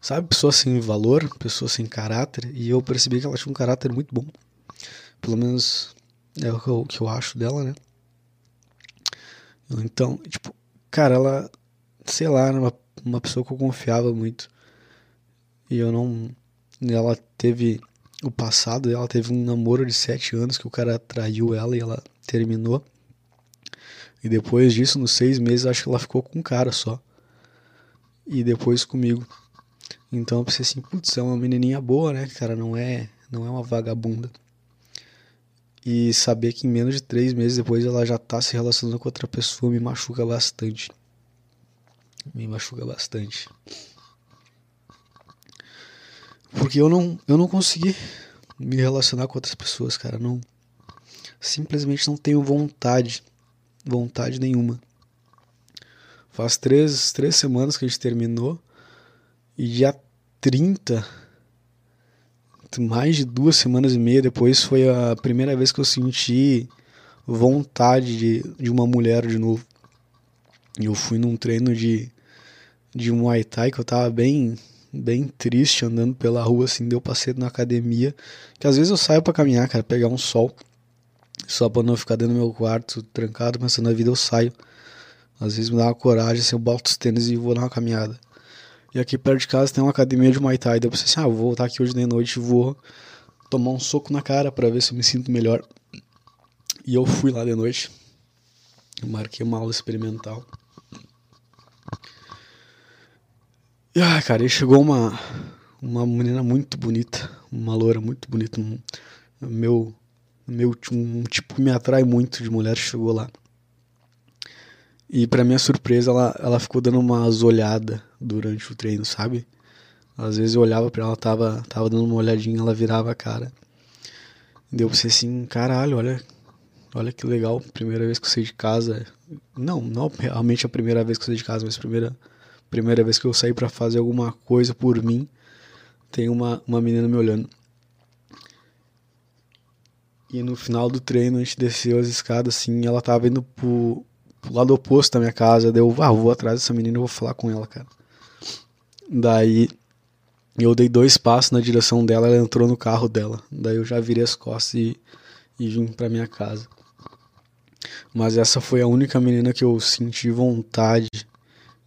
S1: Sabe, pessoas sem valor, pessoas sem caráter. E eu percebi que ela tinha um caráter muito bom. Pelo menos é o que eu, que eu acho dela, né? Então, tipo, cara, ela, sei lá, era uma, uma pessoa que eu confiava muito. E eu não. Ela teve. O passado ela teve um namoro de sete anos que o cara traiu ela e ela terminou. E depois disso, nos seis meses, acho que ela ficou com um cara só. E depois comigo. Então eu pensei assim, putz, é uma menininha boa, né, cara? Não é, não é uma vagabunda. E saber que em menos de três meses depois ela já tá se relacionando com outra pessoa me machuca bastante. Me machuca bastante. Porque eu não, eu não consegui me relacionar com outras pessoas, cara. Não, simplesmente não tenho vontade. Vontade nenhuma. Faz três, três semanas que a gente terminou. E dia 30, mais de duas semanas e meia depois, foi a primeira vez que eu senti vontade de, de uma mulher de novo. Eu fui num treino de, de Muay Thai que eu tava bem bem triste andando pela rua, assim, deu passeio na academia. Que às vezes eu saio para caminhar, cara, pegar um sol. Só pra não ficar dentro do meu quarto, trancado, pensando na vida, eu saio. Às vezes me dá uma coragem, assim, eu boto os tênis e vou dar uma caminhada. E aqui perto de casa tem uma academia de Muay Thai. Daí eu pensei assim, ah, vou voltar aqui hoje de noite e vou tomar um soco na cara para ver se eu me sinto melhor. E eu fui lá de noite. marquei uma aula experimental. E, ah, cara, aí chegou uma, uma menina muito bonita, uma loura muito bonita. Um, meu, meu um tipo que me atrai muito de mulher chegou lá. E para minha surpresa, ela, ela ficou dando umas olhadas durante o treino, sabe? Às vezes eu olhava para ela, tava, tava dando uma olhadinha, ela virava a cara. Deu pra ser assim, caralho, olha, olha que legal, primeira vez que eu saí de casa. Não, não realmente a primeira vez que eu saí de casa, mas primeira primeira vez que eu saí para fazer alguma coisa por mim, tem uma, uma menina me olhando. E no final do treino a gente desceu as escadas assim, ela tava indo pro lado oposto da minha casa. Deu, ah, vou atrás dessa menina e vou falar com ela, cara. Daí eu dei dois passos na direção dela, ela entrou no carro dela. Daí eu já virei as costas e, e vim pra minha casa. Mas essa foi a única menina que eu senti vontade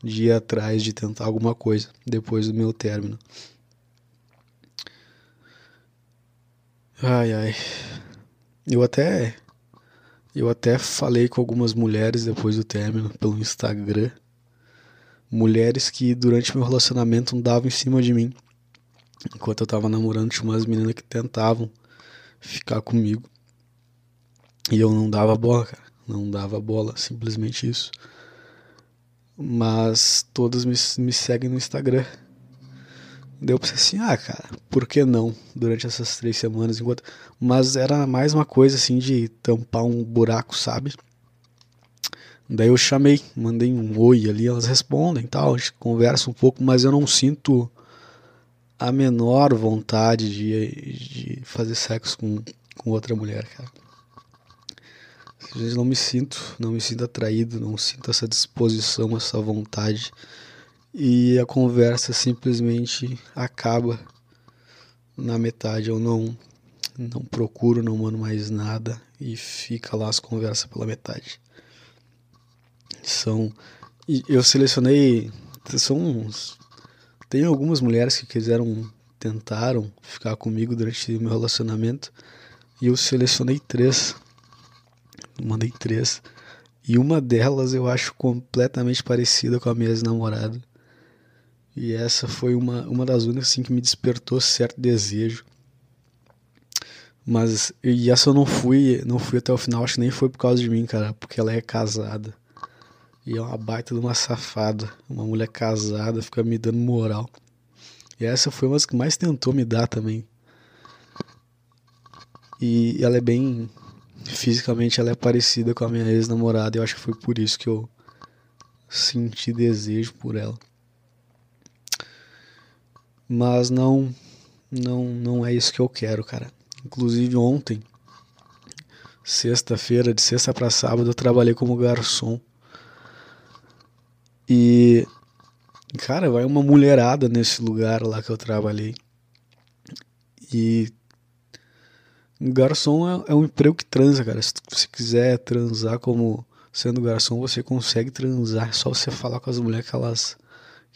S1: de ir atrás de tentar alguma coisa depois do meu término. Ai ai. Eu até eu até falei com algumas mulheres depois do término pelo Instagram. Mulheres que durante meu relacionamento andavam em cima de mim. Enquanto eu tava namorando, tinha umas meninas que tentavam ficar comigo. E eu não dava bola, cara. Não dava bola, simplesmente isso mas todas me, me seguem no Instagram. Deu pra assim, ah, cara, por que não? Durante essas três semanas, enquanto. Mas era mais uma coisa assim de tampar um buraco, sabe? Daí eu chamei, mandei um oi ali, elas respondem tal, a gente conversa um pouco, mas eu não sinto a menor vontade de, de fazer sexo com, com outra mulher, cara. Às vezes não me sinto, não me sinto atraído, não sinto essa disposição, essa vontade. E a conversa simplesmente acaba na metade. Eu não não procuro, não mando mais nada e fica lá as conversas pela metade. São eu selecionei são uns, tem algumas mulheres que quiseram tentaram ficar comigo durante o meu relacionamento e eu selecionei três mandei três. E uma delas eu acho completamente parecida com a minha ex-namorada. E essa foi uma, uma das únicas assim, que me despertou certo desejo. Mas e essa eu não fui, não fui até o final, acho que nem foi por causa de mim, cara, porque ela é casada. E é uma baita de uma safada, uma mulher casada, fica me dando moral. E essa foi uma das que mais tentou me dar também. E ela é bem fisicamente ela é parecida com a minha ex-namorada. Eu acho que foi por isso que eu senti desejo por ela. Mas não não não é isso que eu quero, cara. Inclusive ontem, sexta-feira, de sexta para sábado, eu trabalhei como garçom. E cara, vai uma mulherada nesse lugar lá que eu trabalhei. E Garçom é, é, um emprego que transa, cara. Se você quiser transar como sendo garçom, você consegue transar. É só você falar com as mulheres que elas,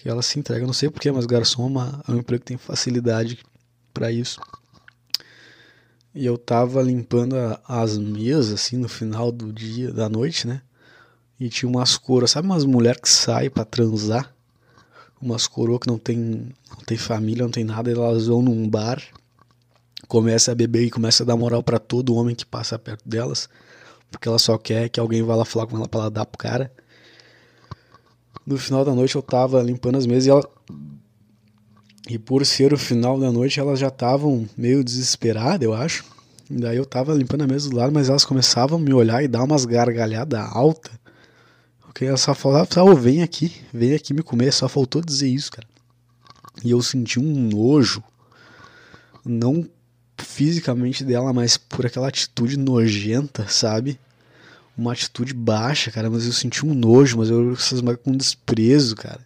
S1: que elas se entregam. Não sei porquê, mas garçom é, uma, é um emprego que tem facilidade para isso. E eu tava limpando a, as mesas, assim, no final do dia, da noite, né? E tinha umas coras, sabe umas mulheres que saem para transar? umas coroas que não tem, não tem família, não tem nada, elas vão num bar, começa a beber e começa a dar moral para todo homem que passa perto delas, porque ela só quer que alguém vá lá falar com ela pra ela dar pro cara. No final da noite eu tava limpando as mesas e ela. E por ser o final da noite, elas já estavam meio desesperadas, eu acho. E daí eu tava limpando a mesa do lado, mas elas começavam a me olhar e dar umas gargalhadas altas. Porque ela só falava, oh, vem aqui, vem aqui me comer, só faltou dizer isso, cara. E eu senti um nojo, não fisicamente dela, mas por aquela atitude nojenta, sabe? Uma atitude baixa, cara, mas eu senti um nojo, mas eu essas com desprezo, cara.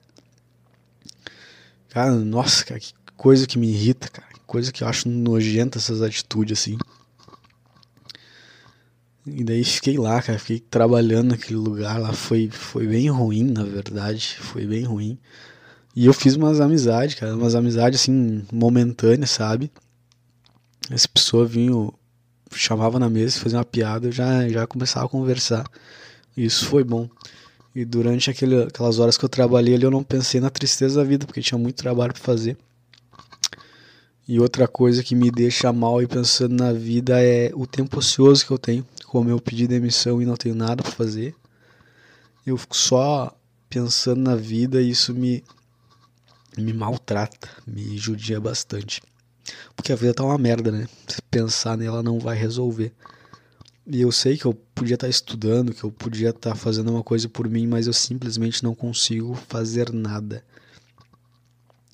S1: Cara, nossa, cara, que coisa que me irrita, cara. Que coisa que eu acho nojenta essas atitudes assim. E daí fiquei lá, cara, fiquei trabalhando naquele lugar lá, foi, foi bem ruim, na verdade, foi bem ruim. E eu fiz umas amizades, cara, umas amizades assim, momentâneas, sabe? Essa pessoa vinha, chamava na mesa, fazia uma piada, eu já, já começava a conversar. Isso foi bom. E durante aquele, aquelas horas que eu trabalhei ali, eu não pensei na tristeza da vida, porque tinha muito trabalho para fazer. E outra coisa que me deixa mal e pensando na vida é o tempo ocioso que eu tenho como eu pedi demissão e não tenho nada para fazer, eu fico só pensando na vida e isso me, me maltrata, me judia bastante. Porque a vida tá uma merda, né? Se pensar nela não vai resolver. E eu sei que eu podia estar tá estudando, que eu podia estar tá fazendo uma coisa por mim, mas eu simplesmente não consigo fazer nada.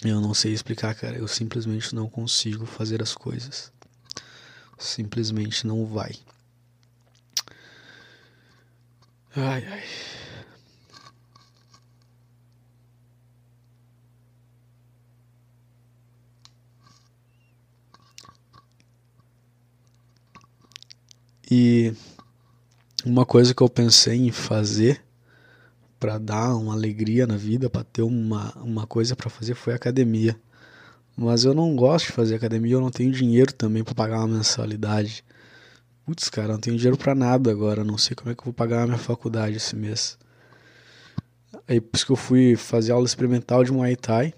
S1: Eu não sei explicar, cara. Eu simplesmente não consigo fazer as coisas. Simplesmente não vai. Ai, ai. E uma coisa que eu pensei em fazer para dar uma alegria na vida, para ter uma, uma coisa para fazer foi academia. Mas eu não gosto de fazer academia, eu não tenho dinheiro também para pagar uma mensalidade. Putz, cara, não tenho dinheiro para nada agora, não sei como é que eu vou pagar a minha faculdade esse mês. Aí por isso que eu fui fazer aula experimental de Muay Thai,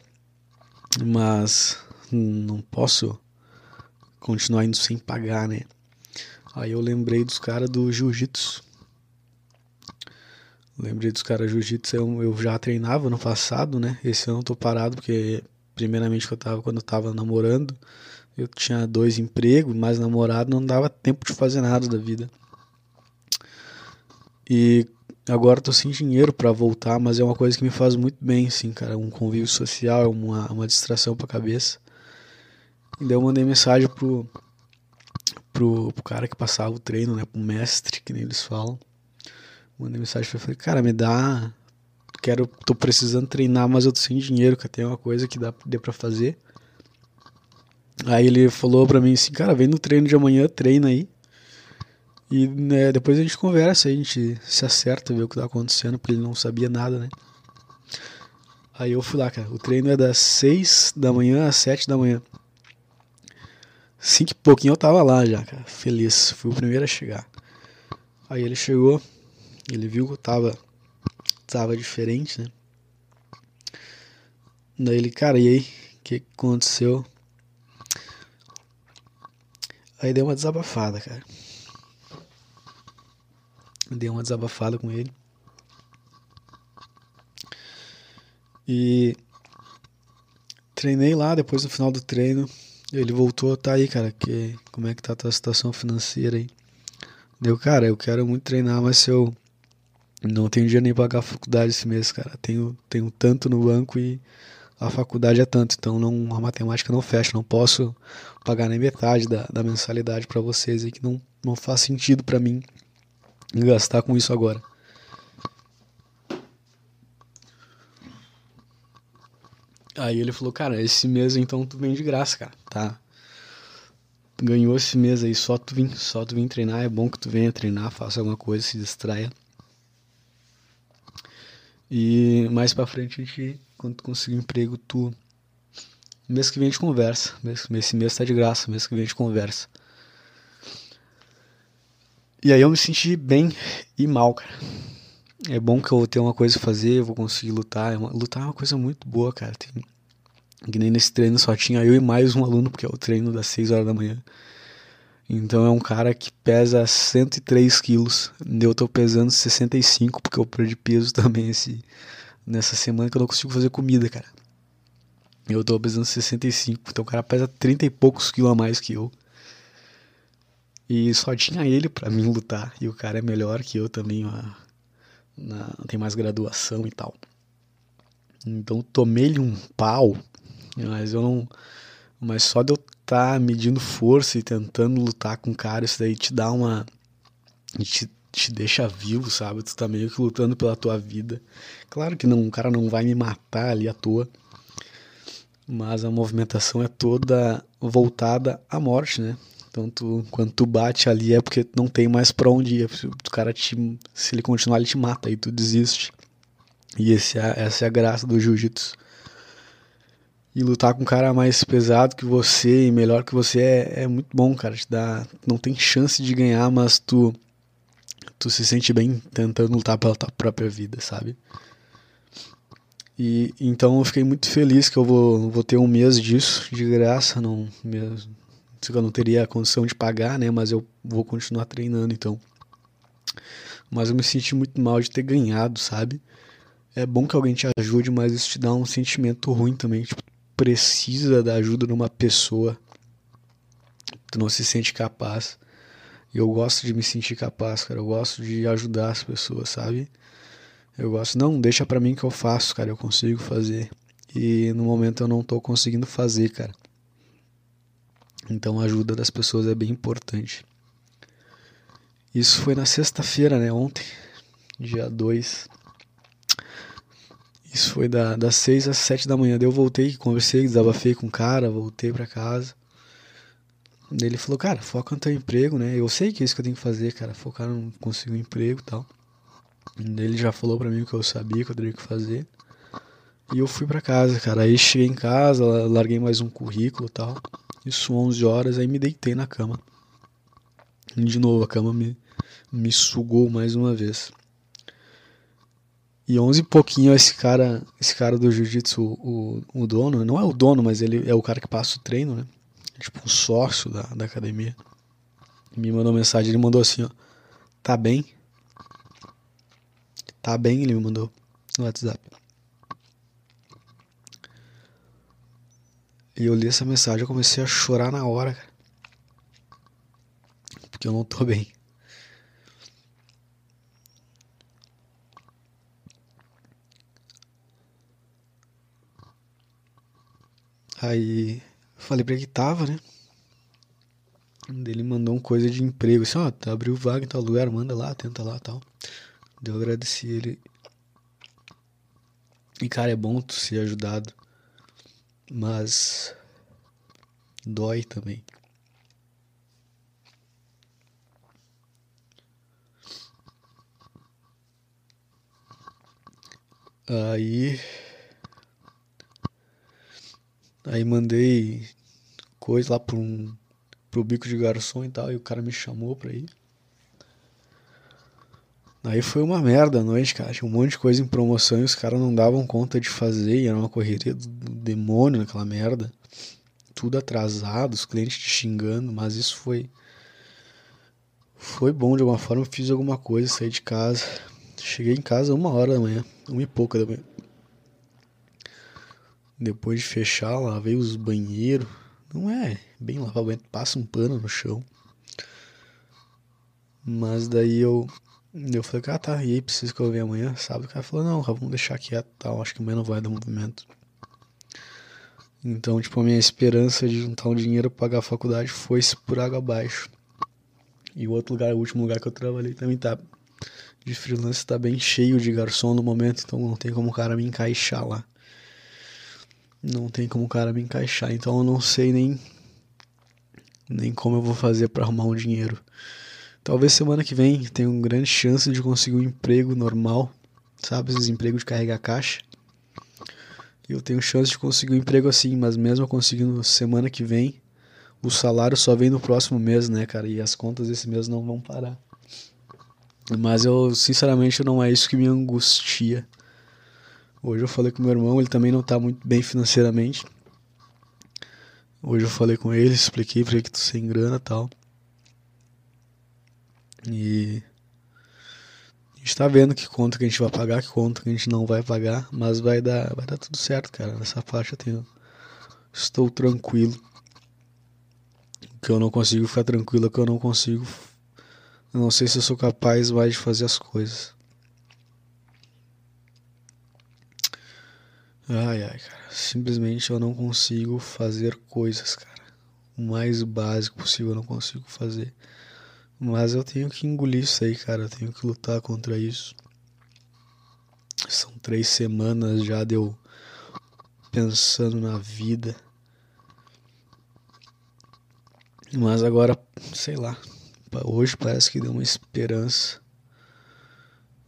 S1: mas não posso continuar indo sem pagar, né? Aí eu lembrei dos caras do Jiu-Jitsu. Lembrei dos caras Jiu-Jitsu, eu, eu já treinava no passado, né? Esse ano eu tô parado porque primeiramente eu tava quando eu tava namorando, eu tinha dois empregos, mais namorado, não dava tempo de fazer nada da vida. E agora tô sem dinheiro para voltar, mas é uma coisa que me faz muito bem, sim, cara. Um convívio social, uma, uma distração pra cabeça. E daí eu mandei mensagem pro, pro, pro cara que passava o treino, né? Pro mestre, que nem eles falam. Mandei mensagem e falei, cara, me dá. Quero, tô precisando treinar, mas eu tô sem dinheiro, que tem uma coisa que dá, pra fazer. Aí ele falou pra mim assim, cara, vem no treino de amanhã, treina aí. E né, depois a gente conversa, a gente se acerta, vê o que tá acontecendo, porque ele não sabia nada, né? Aí eu fui lá, cara. O treino é das 6 da manhã às 7 da manhã. Cinco e pouquinho eu tava lá já, cara. Feliz. Fui o primeiro a chegar. Aí ele chegou, ele viu que eu tava, tava diferente, né? Daí ele, cara, e aí? O que aconteceu? Aí dei uma desabafada, cara. Dei uma desabafada com ele. E treinei lá, depois no final do treino, ele voltou, tá aí, cara, que, como é que tá a tua situação financeira aí? Deu, cara, eu quero muito treinar, mas se eu não tenho dinheiro nem pagar a faculdade esse mês, cara, tenho, tenho tanto no banco e a faculdade é tanto, então não, a matemática não fecha, não posso pagar nem metade da, da mensalidade para vocês e que não, não faz sentido para mim gastar com isso agora. Aí ele falou, cara, esse mês então tu vem de graça, cara, tá? Ganhou esse mês aí, só tu vem, só tu vem treinar, é bom que tu venha treinar, faça alguma coisa, se distraia. E mais pra frente a gente quando tu conseguir um emprego, tu. Mês que vem a gente conversa. Esse mês tá de graça, mês que vem a gente conversa. E aí eu me senti bem e mal, cara. É bom que eu vou ter uma coisa a fazer, eu vou conseguir lutar. É lutar é uma coisa muito boa, cara. Tem, que nem nesse treino só tinha eu e mais um aluno, porque é o treino das 6 horas da manhã. Então é um cara que pesa 103 quilos. Eu tô pesando 65, porque eu perdi peso também esse, nessa semana que eu não consigo fazer comida, cara. Eu tô pesando 65, então o cara pesa 30 e poucos quilos a mais que eu. E só tinha ele para mim lutar. E o cara é melhor que eu também, ó, na, tem mais graduação e tal. Então tomei-lhe um pau, mas eu não. Mas só de eu estar tá medindo força e tentando lutar com o cara, isso daí te dá uma. Te, te deixa vivo, sabe? Tu tá meio que lutando pela tua vida. Claro que não, o cara não vai me matar ali à toa mas a movimentação é toda voltada à morte, né? Então, tu, quando tu bate ali é porque não tem mais para onde ir. O cara te, se ele continuar, ele te mata e tu desiste. E esse é, essa é a graça do jiu-jitsu. E lutar com um cara mais pesado que você e melhor que você é, é muito bom, cara. Te dá, não tem chance de ganhar, mas tu, tu se sente bem tentando lutar pela tua própria vida, sabe? E então eu fiquei muito feliz que eu vou, vou ter um mês disso de graça, não mesmo. Eu não teria a condição de pagar, né? Mas eu vou continuar treinando, então. Mas eu me senti muito mal de ter ganhado, sabe? É bom que alguém te ajude, mas isso te dá um sentimento ruim também. Tipo, precisa da ajuda de uma pessoa. Tu não se sente capaz. E eu gosto de me sentir capaz, cara. Eu gosto de ajudar as pessoas, sabe? Eu gosto, não, deixa para mim que eu faço, cara, eu consigo fazer. E no momento eu não tô conseguindo fazer, cara. Então a ajuda das pessoas é bem importante. Isso foi na sexta-feira, né, ontem, dia 2. Isso foi da, das 6 às 7 da manhã. Daí eu voltei, conversei, desabafei com o cara, voltei para casa. Daí ele falou, cara, foca no teu emprego, né? Eu sei que é isso que eu tenho que fazer, cara, focar no conseguir um emprego e tal. Ele já falou para mim o que eu sabia que eu teria que fazer. E eu fui para casa, cara. Aí cheguei em casa, larguei mais um currículo e tal. Isso 11 horas, aí me deitei na cama. De novo, a cama me, me sugou mais uma vez. E 11 e pouquinho, esse cara, esse cara do jiu-jitsu, o, o dono, não é o dono, mas ele é o cara que passa o treino, né? Tipo, um sócio da, da academia. Me mandou mensagem, ele mandou assim, ó. Tá bem? Tá bem, ele me mandou no WhatsApp. E eu li essa mensagem eu comecei a chorar na hora, cara. Porque eu não tô bem. Aí falei pra ele que tava, né? Ele mandou uma coisa de emprego, assim, ó, oh, abriu vaga em tal lugar, manda lá, tenta lá tal. Eu agradeci ele. E cara, é bom tu ser ajudado. Mas dói também. Aí aí mandei coisa lá para um pro bico de garçom e tal, e o cara me chamou pra ir. Aí foi uma merda a noite, cara. Tinha um monte de coisa em promoção e os caras não davam conta de fazer. E era uma correria do demônio naquela merda. Tudo atrasado, os clientes te xingando, mas isso foi. Foi bom de alguma forma. Fiz alguma coisa, saí de casa. Cheguei em casa uma hora da manhã, uma e pouca da manhã. Depois de fechar, lavei os banheiros. Não é bem lavar banheiro, passa um pano no chão. Mas daí eu eu falei, ah tá, e aí, preciso que eu venha amanhã, sabe? O cara falou, não, vamos deixar quieto tal, acho que amanhã não vai dar movimento. Então, tipo, a minha esperança de juntar um dinheiro pra pagar a faculdade foi-se por água abaixo. E o outro lugar, o último lugar que eu trabalhei também tá de freelance, tá bem cheio de garçom no momento, então não tem como o cara me encaixar lá. Não tem como o cara me encaixar, então eu não sei nem nem como eu vou fazer para arrumar um dinheiro. Talvez semana que vem tenha uma grande chance de conseguir um emprego normal, sabe? Esses empregos de carregar caixa. Eu tenho chance de conseguir um emprego assim, mas mesmo conseguindo semana que vem, o salário só vem no próximo mês, né, cara? E as contas desse mês não vão parar. Mas eu, sinceramente, não é isso que me angustia. Hoje eu falei com meu irmão, ele também não tá muito bem financeiramente. Hoje eu falei com ele, expliquei pra ele que tô sem grana e tal. E a gente tá vendo que conta que a gente vai pagar, que conta que a gente não vai pagar, mas vai dar, vai dar tudo certo, cara. Nessa parte eu tenho estou tranquilo. Que eu não consigo ficar tranquilo, que eu não consigo eu não sei se eu sou capaz mais de fazer as coisas. Ai, ai, cara. Simplesmente eu não consigo fazer coisas, cara. O mais básico possível eu não consigo fazer. Mas eu tenho que engolir isso aí, cara. Eu tenho que lutar contra isso. São três semanas já de eu pensando na vida. Mas agora, sei lá. Hoje parece que deu uma esperança.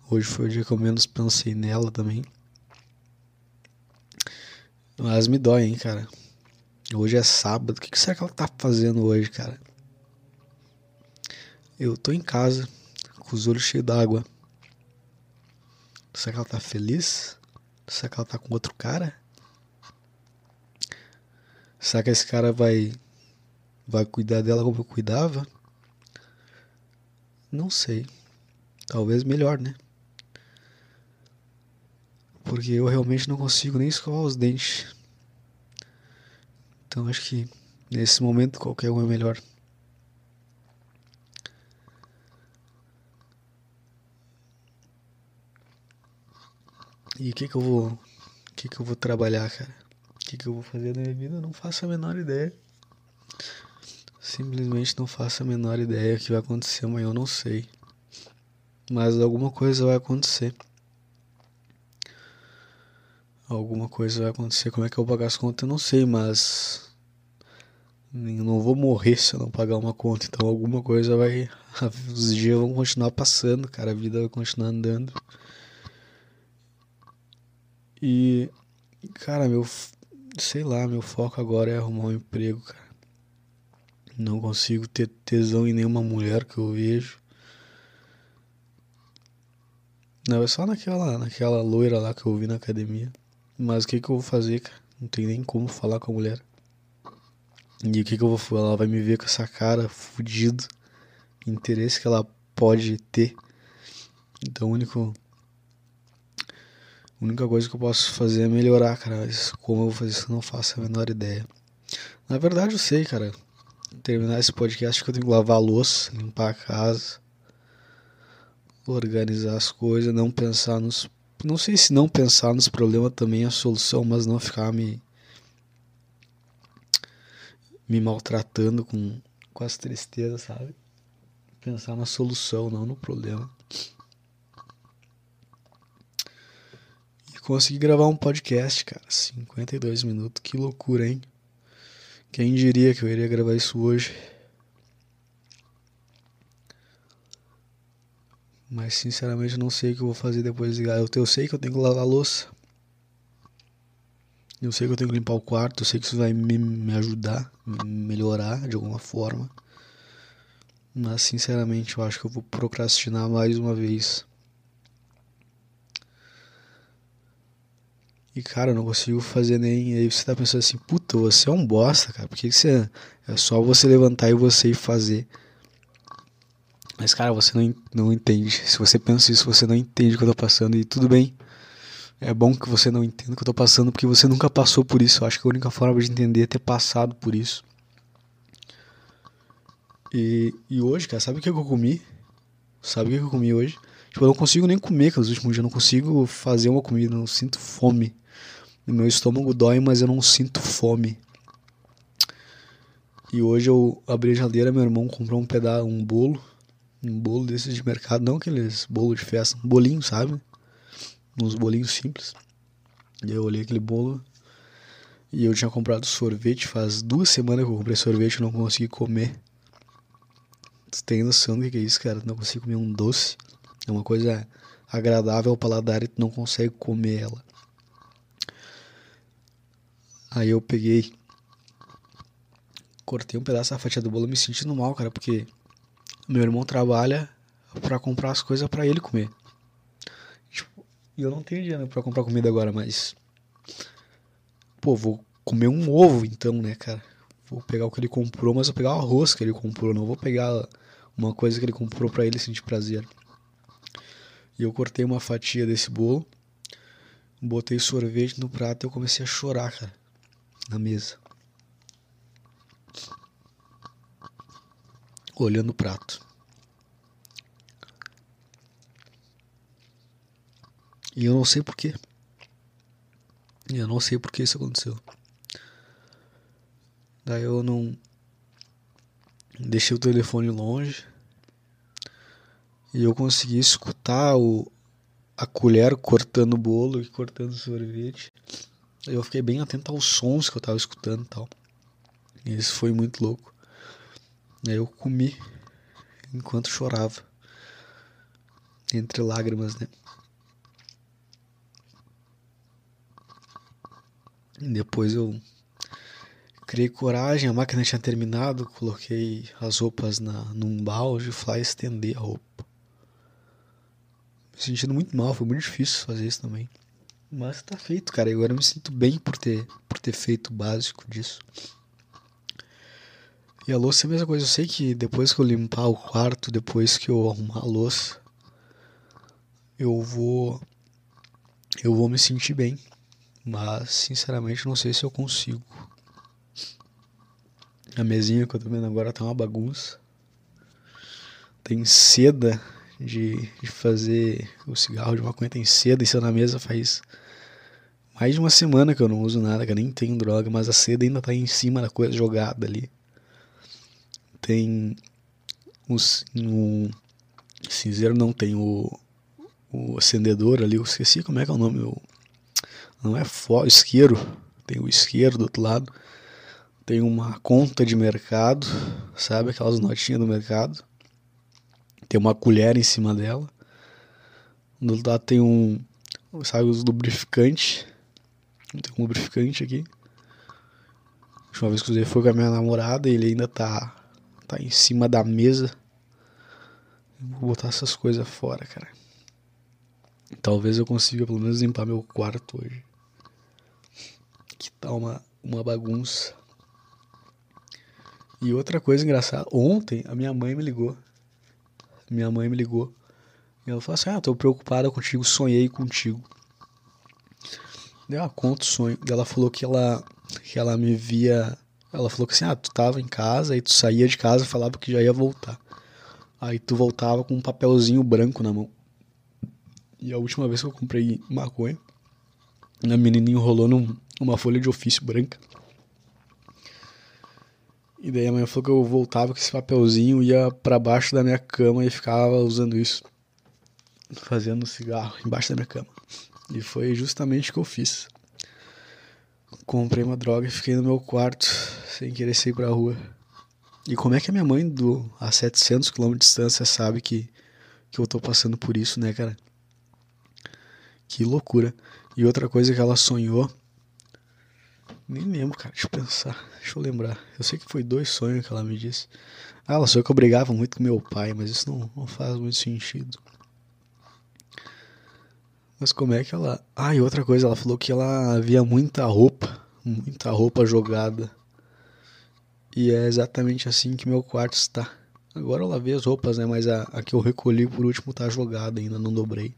S1: Hoje foi o dia que eu menos pensei nela também. Mas me dói, hein, cara. Hoje é sábado. O que será que ela tá fazendo hoje, cara? Eu tô em casa, com os olhos cheios d'água. Será que ela tá feliz? Será que ela tá com outro cara? Será que esse cara vai vai cuidar dela como eu cuidava? Não sei. Talvez melhor, né? Porque eu realmente não consigo nem escovar os dentes. Então acho que nesse momento qualquer um é melhor. E o que que eu vou, o que que eu vou trabalhar, cara? O que que eu vou fazer na minha vida? Eu não faço a menor ideia. Simplesmente não faço a menor ideia o que vai acontecer amanhã, eu não sei. Mas alguma coisa vai acontecer. Alguma coisa vai acontecer. Como é que eu vou pagar as contas? Eu não sei, mas. Eu não vou morrer se eu não pagar uma conta. Então alguma coisa vai. Os dias vão continuar passando, cara. A vida vai continuar andando. E, cara, meu, sei lá, meu foco agora é arrumar um emprego, cara. Não consigo ter tesão em nenhuma mulher que eu vejo. Não, é só naquela, naquela loira lá que eu vi na academia. Mas o que que eu vou fazer, cara? Não tem nem como falar com a mulher. E o que que eu vou falar? Ela vai me ver com essa cara fudido. Interesse que ela pode ter. Então o único única coisa que eu posso fazer é melhorar, cara. Mas como eu vou fazer isso, eu não faço a menor ideia. Na verdade, eu sei, cara. Terminar esse podcast que eu tenho que lavar a louça, limpar a casa, organizar as coisas, não pensar nos. Não sei se não pensar nos problemas também é a solução, mas não ficar me. me maltratando com, com as tristezas, sabe? Pensar na solução, não no problema. Consegui gravar um podcast, cara. 52 minutos, que loucura, hein? Quem diria que eu iria gravar isso hoje? Mas sinceramente não sei o que eu vou fazer depois de. Eu, eu sei que eu tenho que lavar a louça. Eu sei que eu tenho que limpar o quarto. Eu sei que isso vai me, me ajudar, me melhorar de alguma forma. Mas sinceramente eu acho que eu vou procrastinar mais uma vez. E, cara, eu não consigo fazer nem. Aí você tá pensando assim, puta, você é um bosta, cara. Por que, que você. É só você levantar e você ir fazer. Mas, cara, você não, não entende. Se você pensa isso, você não entende o que eu tô passando. E tudo bem. É bom que você não entenda o que eu tô passando, porque você nunca passou por isso. Eu acho que a única forma de entender é ter passado por isso. E, e hoje, cara, sabe o que eu comi? Sabe o que eu comi hoje? Tipo, eu não consigo nem comer, cara, os últimos dias. Eu não consigo fazer uma comida, não sinto fome. Meu estômago dói, mas eu não sinto fome. E hoje eu abri a geladeira, meu irmão comprou um pedaço, um bolo, um bolo desses de mercado, não aqueles bolo de festa, um bolinho, sabe? Uns bolinhos simples. E eu olhei aquele bolo e eu tinha comprado sorvete faz duas semanas que eu comprei sorvete e não consegui comer. Tu tem noção do que é isso, cara? Tu não consigo comer um doce. É uma coisa agradável ao paladar e tu não consegue comer ela. Aí eu peguei, cortei um pedaço da fatia do bolo me sentindo mal, cara, porque meu irmão trabalha para comprar as coisas para ele comer. Tipo, eu não tenho dinheiro para comprar comida agora, mas pô, vou comer um ovo então, né, cara? Vou pegar o que ele comprou, mas vou pegar o arroz que ele comprou, não vou pegar uma coisa que ele comprou para ele sentir prazer. E eu cortei uma fatia desse bolo, botei sorvete no prato e eu comecei a chorar, cara, na mesa. Olhando o prato. E eu não sei porquê. Eu não sei por que isso aconteceu. Daí eu não. Deixei o telefone longe. E eu consegui escutar o, a colher cortando o bolo e cortando o sorvete. Eu fiquei bem atento aos sons que eu tava escutando e tal. E isso foi muito louco. Aí eu comi enquanto chorava. Entre lágrimas, né? Depois eu criei coragem, a máquina tinha terminado, coloquei as roupas na, num balde e fui estender a roupa. Me sentindo muito mal, foi muito difícil fazer isso também. Mas tá feito, cara. E agora eu me sinto bem por ter, por ter feito o básico disso. E a louça é a mesma coisa. Eu sei que depois que eu limpar o quarto, depois que eu arrumar a louça, eu vou. Eu vou me sentir bem. Mas, sinceramente, não sei se eu consigo. A mesinha que eu tô vendo agora tá uma bagunça. Tem seda de, de fazer o cigarro de maconha, tem seda cima da mesa faz mais de uma semana que eu não uso nada, que eu nem tenho droga, mas a seda ainda tá em cima da coisa jogada ali. Tem os, no cinzeiro não tem o, o acendedor ali, eu esqueci como é que é o nome, o não é fó, isqueiro. Tem o isqueiro do outro lado. Tem uma conta de mercado, sabe? Aquelas notinhas do mercado. Tem uma colher em cima dela. Do outro lado tem um. Sabe, os lubrificantes. Tem um lubrificante aqui. A última vez que usei foi com a minha namorada e ele ainda tá, tá em cima da mesa. Vou botar essas coisas fora, cara. Talvez eu consiga pelo menos limpar meu quarto hoje que tá uma, uma bagunça. E outra coisa engraçada, ontem a minha mãe me ligou. Minha mãe me ligou. E ela falou assim: Ah, tô preocupada contigo, sonhei contigo. Deu uma conta o sonho. E ela falou que ela, que ela me via. Ela falou que assim: Ah, tu tava em casa, aí tu saía de casa e falava que já ia voltar. Aí tu voltava com um papelzinho branco na mão. E a última vez que eu comprei maconha, a menininha rolou num, uma folha de ofício branca. E daí a mãe falou que eu voltava com esse papelzinho, ia para baixo da minha cama e ficava usando isso. Fazendo cigarro embaixo da minha cama. E foi justamente o que eu fiz. Comprei uma droga e fiquei no meu quarto, sem querer sair pra rua. E como é que a minha mãe, do, a 700 km de distância, sabe que, que eu tô passando por isso, né, cara? Que loucura. E outra coisa que ela sonhou nem lembro, cara. Deixa eu pensar. Deixa eu lembrar. Eu sei que foi dois sonhos que ela me disse. Ah, ela sonhou que eu brigava muito com meu pai, mas isso não, não faz muito sentido. Mas como é que ela. Ah, e outra coisa, ela falou que ela havia muita roupa. Muita roupa jogada. E é exatamente assim que meu quarto está. Agora eu lavei as roupas, né? Mas a, a que eu recolhi por último tá jogada ainda, não dobrei.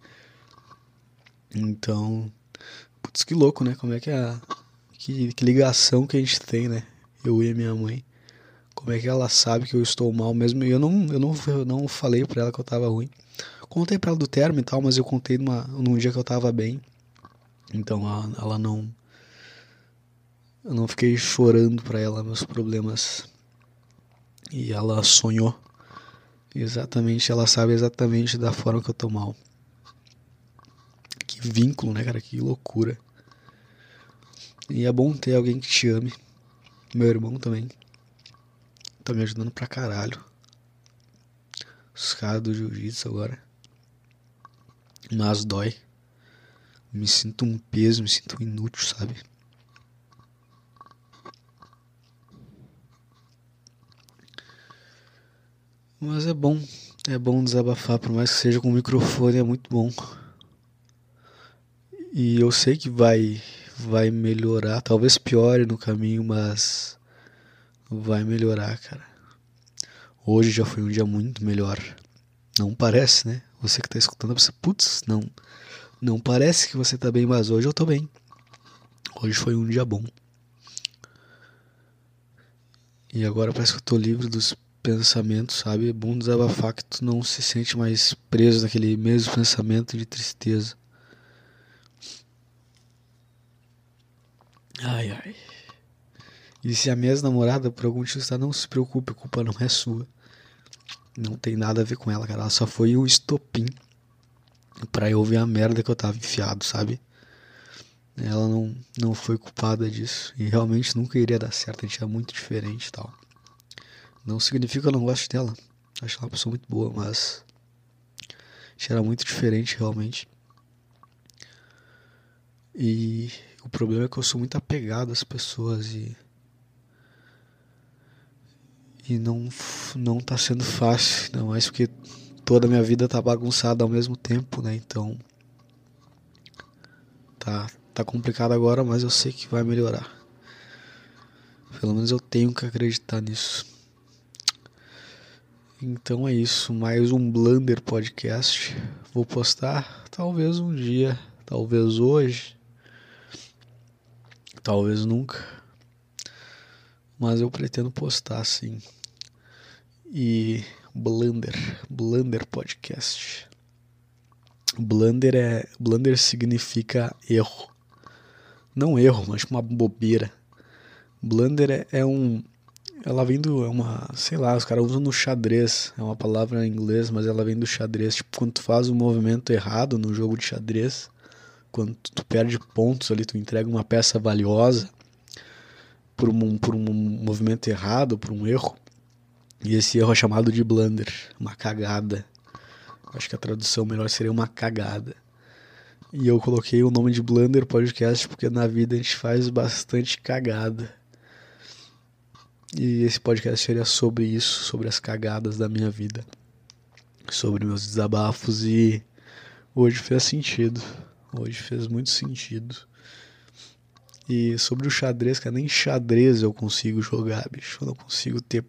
S1: Então. Putz, que louco, né? Como é que a, que, que ligação que a gente tem, né? Eu e a minha mãe. Como é que ela sabe que eu estou mal mesmo? E eu não, eu não, eu não falei pra ela que eu tava ruim. Contei pra ela do termo e tal, mas eu contei numa, num dia que eu tava bem. Então ela, ela não. Eu não fiquei chorando pra ela meus problemas. E ela sonhou. Exatamente, ela sabe exatamente da forma que eu tô mal. Que vínculo, né, cara? Que loucura. E é bom ter alguém que te ame. Meu irmão também. Tá me ajudando pra caralho. Os caras do jiu-jitsu agora. Mas dói. Me sinto um peso, me sinto inútil, sabe? Mas é bom. É bom desabafar, por mais que seja com o microfone, é muito bom. E eu sei que vai vai melhorar, talvez piore no caminho, mas vai melhorar, cara. Hoje já foi um dia muito melhor. Não parece, né? Você que tá escutando, você, putz, não. Não parece que você tá bem, mas hoje eu tô bem. Hoje foi um dia bom. E agora parece que eu tô livre dos pensamentos, sabe? É bom desabafar que tu não se sente mais preso naquele mesmo pensamento de tristeza. Ai, ai. E se a minha ex-namorada por algum motivo está, não se preocupe, a culpa não é sua. Não tem nada a ver com ela, cara. Ela só foi o estopim pra eu ver a merda que eu tava enfiado, sabe? Ela não, não foi culpada disso. E realmente nunca iria dar certo. A gente é muito diferente e tal. Não significa que eu não gosto dela. Acho ela uma pessoa muito boa, mas. A gente era muito diferente realmente. E o problema é que eu sou muito apegado às pessoas e e não não tá sendo fácil, não mais porque toda a minha vida tá bagunçada ao mesmo tempo, né? Então tá tá complicado agora, mas eu sei que vai melhorar. Pelo menos eu tenho que acreditar nisso. Então é isso, mais um Blunder podcast. Vou postar talvez um dia, talvez hoje Talvez nunca. Mas eu pretendo postar sim. E Blunder, Blunder Podcast. Blunder é, Blunder significa erro. Não erro, mas uma bobeira. Blunder é, é um ela vem do é uma, sei lá, os caras usam no xadrez, é uma palavra em inglês, mas ela vem do xadrez, tipo quando tu faz um movimento errado no jogo de xadrez, quando tu perde pontos ali, tu entrega uma peça valiosa por um, por um movimento errado, por um erro. E esse erro é chamado de blunder, uma cagada. Acho que a tradução melhor seria uma cagada. E eu coloquei o nome de Blunder Podcast porque na vida a gente faz bastante cagada. E esse podcast seria sobre isso, sobre as cagadas da minha vida, sobre meus desabafos e hoje fez sentido. Hoje fez muito sentido. E sobre o xadrez, cara, nem xadrez eu consigo jogar, bicho. Eu não consigo ter.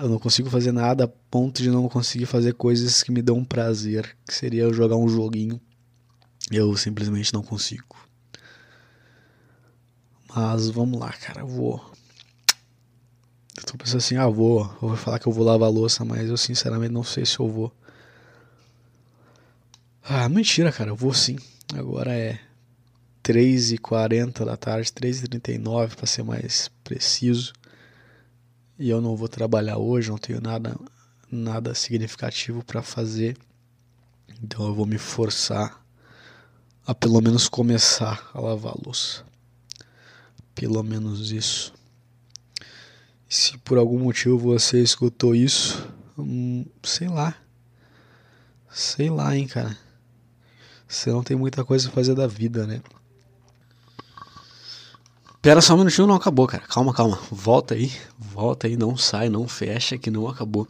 S1: Eu não consigo fazer nada a ponto de não conseguir fazer coisas que me dão prazer, que seria jogar um joguinho. Eu simplesmente não consigo. Mas vamos lá, cara, eu vou. Eu tô pensando assim, ah, vou. Eu vou falar que eu vou lavar louça, mas eu sinceramente não sei se eu vou. Ah, mentira, cara, eu vou sim. Agora é 3h40 da tarde, 3h39 para ser mais preciso. E eu não vou trabalhar hoje, não tenho nada nada significativo para fazer. Então eu vou me forçar a pelo menos começar a lavar a louça. Pelo menos isso. Se por algum motivo você escutou isso, hum, sei lá. Sei lá, hein, cara. Você não tem muita coisa a fazer da vida, né? Pera só um minutinho, não acabou, cara. Calma, calma. Volta aí, volta aí, não sai, não fecha, que não acabou.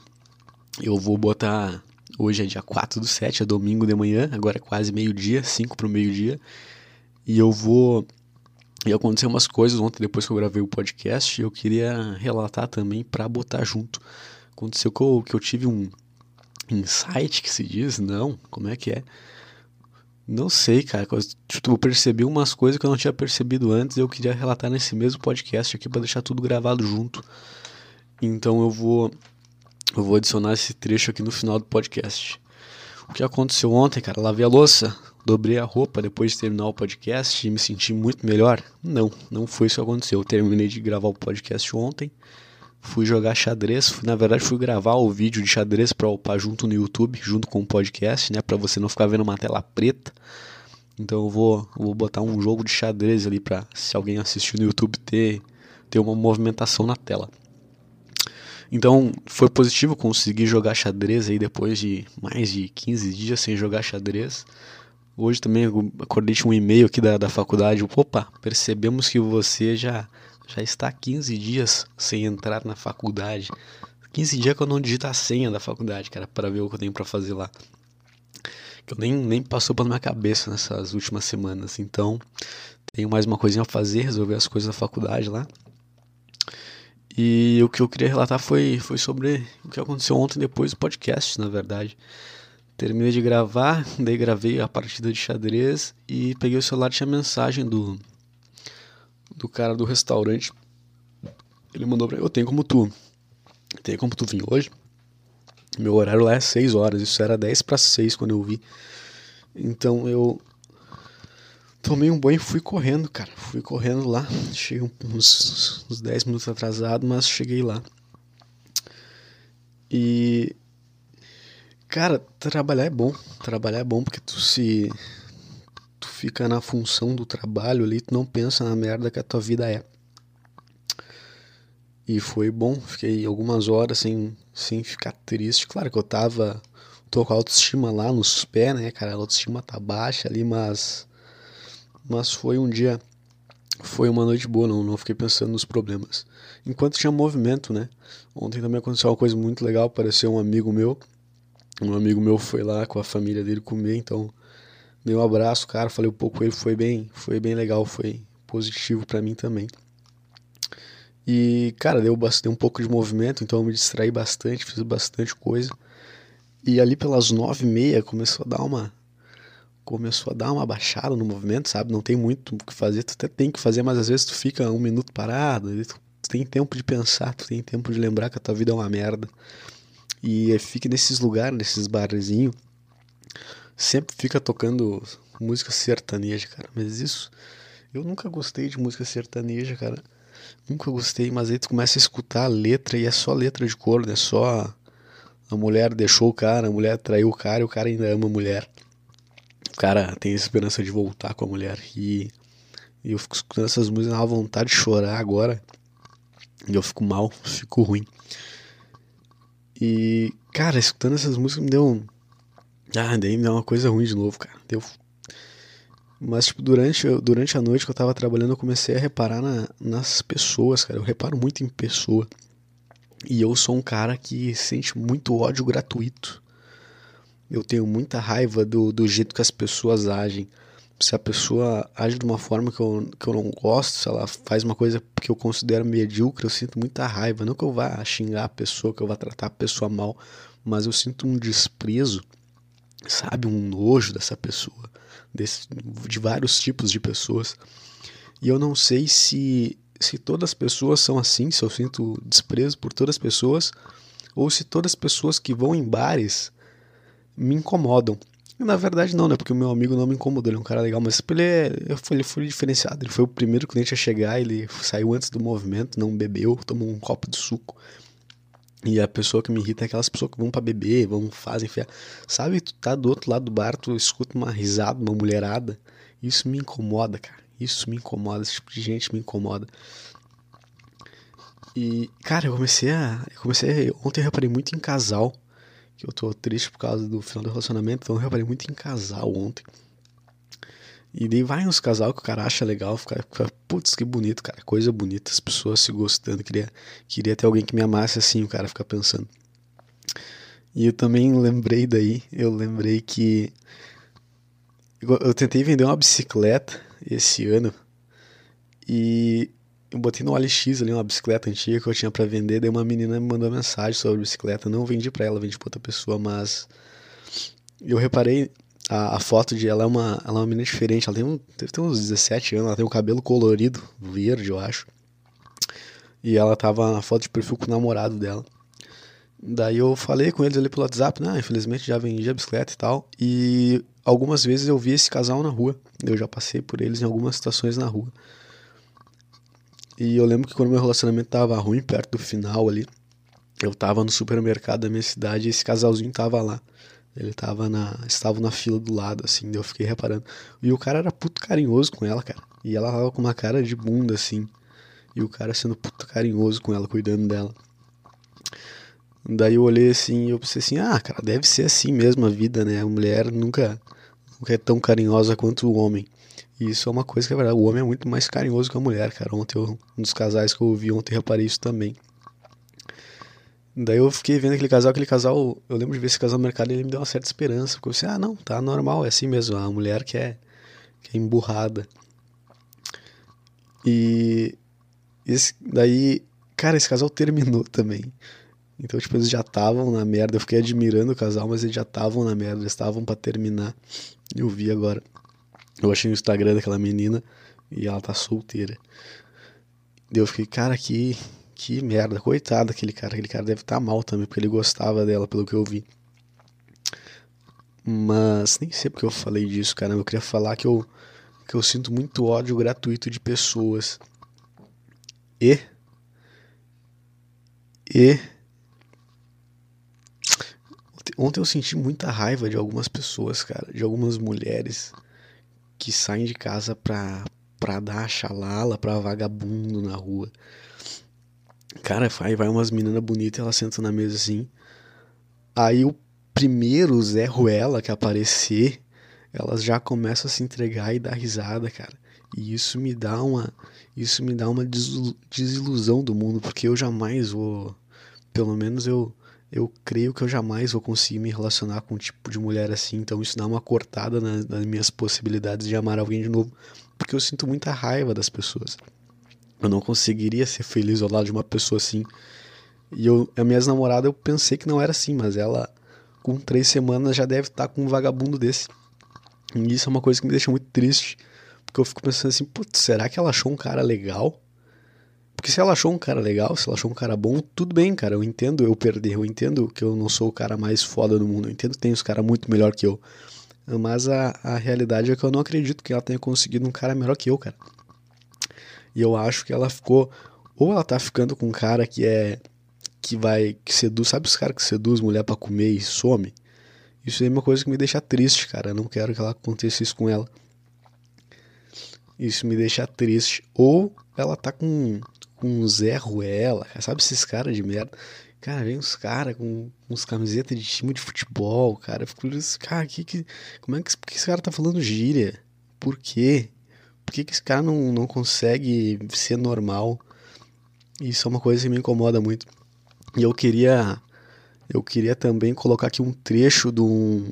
S1: Eu vou botar. Hoje é dia 4 do 7, é domingo de manhã, agora é quase meio-dia, 5 pro meio-dia. E eu vou. E aconteceu umas coisas ontem, depois que eu gravei o podcast, e eu queria relatar também para botar junto. Aconteceu que eu, que eu tive um insight que se diz, não, como é que é? Não sei, cara. Tipo, eu percebi umas coisas que eu não tinha percebido antes eu queria relatar nesse mesmo podcast aqui para deixar tudo gravado junto. Então eu vou eu vou adicionar esse trecho aqui no final do podcast. O que aconteceu ontem, cara? Lavei a louça, dobrei a roupa depois de terminar o podcast e me senti muito melhor? Não, não foi isso que aconteceu. Eu terminei de gravar o podcast ontem fui jogar xadrez, fui, na verdade fui gravar o vídeo de xadrez para upar junto no YouTube, junto com o podcast, né, para você não ficar vendo uma tela preta. Então eu vou, vou botar um jogo de xadrez ali para se alguém assistir no YouTube ter ter uma movimentação na tela. Então foi positivo conseguir jogar xadrez aí depois de mais de 15 dias sem jogar xadrez. Hoje também acordei de um e-mail aqui da, da faculdade. Opa, percebemos que você já já está 15 dias sem entrar na faculdade. 15 dias que eu não digito a senha da faculdade, cara, para ver o que eu tenho para fazer lá. Que eu nem, nem passou pela minha cabeça nessas últimas semanas. Então, tenho mais uma coisinha a fazer, resolver as coisas da faculdade lá. E o que eu queria relatar foi, foi sobre o que aconteceu ontem depois do podcast, na verdade. Terminei de gravar, daí gravei a partida de xadrez e peguei o celular e tinha mensagem do, do cara do restaurante. Ele mandou pra mim, eu tenho como tu. Tem como tu vir hoje? Meu horário lá é 6 horas, isso era 10 para 6 quando eu vi. Então eu tomei um banho e fui correndo, cara. Fui correndo lá. Cheguei uns, uns 10 minutos atrasado, mas cheguei lá. E. Cara, trabalhar é bom. Trabalhar é bom porque tu se. Tu fica na função do trabalho ali, tu não pensa na merda que a tua vida é. E foi bom, fiquei algumas horas sem, sem ficar triste. Claro que eu tava. tô com a autoestima lá nos pés, né, cara? A autoestima tá baixa ali, mas. Mas foi um dia. Foi uma noite boa, não, não fiquei pensando nos problemas. Enquanto tinha movimento, né? Ontem também aconteceu uma coisa muito legal. Apareceu um amigo meu. Um amigo meu foi lá com a família dele comer, então. Dei um abraço, cara. Falei um pouco com ele. Foi bem, foi bem legal, foi positivo para mim também. E, cara, deu, deu um pouco de movimento, então eu me distraí bastante, fiz bastante coisa. E ali pelas nove e meia começou a dar uma. Começou a dar uma baixada no movimento, sabe? Não tem muito o que fazer, tu até tem que fazer, mas às vezes tu fica um minuto parado, tu, tu tem tempo de pensar, tu tem tempo de lembrar que a tua vida é uma merda. E fica nesses lugares, nesses barzinhos, sempre fica tocando música sertaneja, cara. Mas isso, eu nunca gostei de música sertaneja, cara. Nunca gostei, mas aí tu começa a escutar a letra e é só letra de corno, é só a mulher deixou o cara, a mulher traiu o cara e o cara ainda ama a mulher. O cara tem esperança de voltar com a mulher e, e eu fico escutando essas músicas, dá vontade de chorar agora. E eu fico mal, fico ruim. E, cara, escutando essas músicas me deu. Ah, daí me deu uma coisa ruim de novo, cara. Deu mas, tipo, durante, durante a noite que eu tava trabalhando, eu comecei a reparar na, nas pessoas, cara. Eu reparo muito em pessoa. E eu sou um cara que sente muito ódio gratuito. Eu tenho muita raiva do, do jeito que as pessoas agem. Se a pessoa age de uma forma que eu, que eu não gosto, se ela faz uma coisa que eu considero medíocre, eu sinto muita raiva. Não que eu vá xingar a pessoa, que eu vá tratar a pessoa mal, mas eu sinto um desprezo, sabe? Um nojo dessa pessoa desse, de vários tipos de pessoas. E eu não sei se, se todas as pessoas são assim, se eu sinto desprezo por todas as pessoas, ou se todas as pessoas que vão em bares me incomodam. Na verdade não, né? Porque o meu amigo não me incomodou, ele é um cara legal, mas ele, é, ele foi diferenciado. Ele foi o primeiro cliente a chegar, ele saiu antes do movimento, não bebeu, tomou um copo de suco. E a pessoa que me irrita é aquelas pessoas que vão para beber, vão, fazem fé. Sabe, tu tá do outro lado do bar, tu escuta uma risada, uma mulherada. Isso me incomoda, cara. Isso me incomoda, esse tipo de gente me incomoda. E, cara, eu comecei a. Eu comecei. Ontem eu reparei muito em casal. Que eu tô triste por causa do final do relacionamento, então eu reparei muito em casal ontem. E daí vai uns casal que o cara acha legal, fica, fica putz, que bonito, cara, coisa bonita, as pessoas se gostando, queria, queria ter alguém que me amasse assim, o cara fica pensando. E eu também lembrei daí, eu lembrei que eu tentei vender uma bicicleta esse ano e eu botei no OLX ali uma bicicleta antiga que eu tinha para vender, daí uma menina me mandou mensagem sobre a bicicleta, não vendi para ela, vendi para outra pessoa, mas eu reparei a, a, foto de ela é uma, ela é uma menina diferente. Ela tem um, deve ter uns 17 anos, ela tem um cabelo colorido, verde, eu acho. E ela tava na foto de perfil com o namorado dela. Daí eu falei com eles ali pelo WhatsApp, né? Infelizmente já vendi a bicicleta e tal. E algumas vezes eu vi esse casal na rua. Eu já passei por eles em algumas situações na rua. E eu lembro que quando meu relacionamento tava ruim, perto do final ali, eu tava no supermercado da minha cidade e esse casalzinho tava lá. Ele tava na. Estava na fila do lado, assim, eu fiquei reparando. E o cara era puto carinhoso com ela, cara. E ela tava com uma cara de bunda, assim. E o cara sendo puto carinhoso com ela, cuidando dela. Daí eu olhei assim e eu pensei assim, ah, cara, deve ser assim mesmo a vida, né? A mulher nunca, nunca é tão carinhosa quanto o homem. E isso é uma coisa que é verdade. O homem é muito mais carinhoso que a mulher, cara. Ontem, eu, um dos casais que eu ouvi ontem, reparei isso também. Daí eu fiquei vendo aquele casal, aquele casal, eu lembro de ver esse casal no mercado e ele me deu uma certa esperança. Porque eu disse, ah, não, tá normal, é assim mesmo, a mulher que é, que é emburrada. E esse, daí, cara, esse casal terminou também. Então, tipo, eles já estavam na merda. Eu fiquei admirando o casal, mas eles já estavam na merda, eles estavam para terminar. Eu vi agora. Eu achei o Instagram daquela menina e ela tá solteira. Eu fiquei, cara, que, que merda, coitado daquele cara. Aquele cara deve estar tá mal também, porque ele gostava dela, pelo que eu vi. Mas nem sei porque eu falei disso, cara. Eu queria falar que eu, que eu sinto muito ódio gratuito de pessoas. E. E. Ontem eu senti muita raiva de algumas pessoas, cara. De algumas mulheres que saem de casa pra, pra dar xalala pra vagabundo na rua. Cara, vai, vai umas meninas bonitas, elas sentam na mesa assim. Aí o primeiro Zé Ruela que aparecer, elas já começam a se entregar e dar risada, cara. E isso me dá uma isso me dá uma desilusão do mundo, porque eu jamais vou, pelo menos eu eu creio que eu jamais vou conseguir me relacionar com um tipo de mulher assim, então isso dá uma cortada nas minhas possibilidades de amar alguém de novo, porque eu sinto muita raiva das pessoas. Eu não conseguiria ser feliz ao lado de uma pessoa assim. E eu, a minha namorada eu pensei que não era assim, mas ela com três semanas já deve estar com um vagabundo desse. E isso é uma coisa que me deixa muito triste, porque eu fico pensando assim, putz, será que ela achou um cara legal? Porque se ela achou um cara legal, se ela achou um cara bom, tudo bem, cara. Eu entendo eu perder, eu entendo que eu não sou o cara mais foda do mundo, eu entendo que tem os caras muito melhor que eu. Mas a, a realidade é que eu não acredito que ela tenha conseguido um cara melhor que eu, cara. E eu acho que ela ficou. Ou ela tá ficando com um cara que é. que vai. que seduz. Sabe os caras que seduz mulher para comer e some? Isso é uma coisa que me deixa triste, cara. Eu não quero que ela aconteça isso com ela. Isso me deixa triste. Ou ela tá com, com Zé Ruela, sabe esses caras de merda? Cara, vem uns caras com uns camisetas de time de futebol, cara. Eu fico cara, que, que, como é que, que esse cara tá falando gíria? Por quê? Por que, que esse cara não, não consegue ser normal? Isso é uma coisa que me incomoda muito. E eu queria eu queria também colocar aqui um trecho do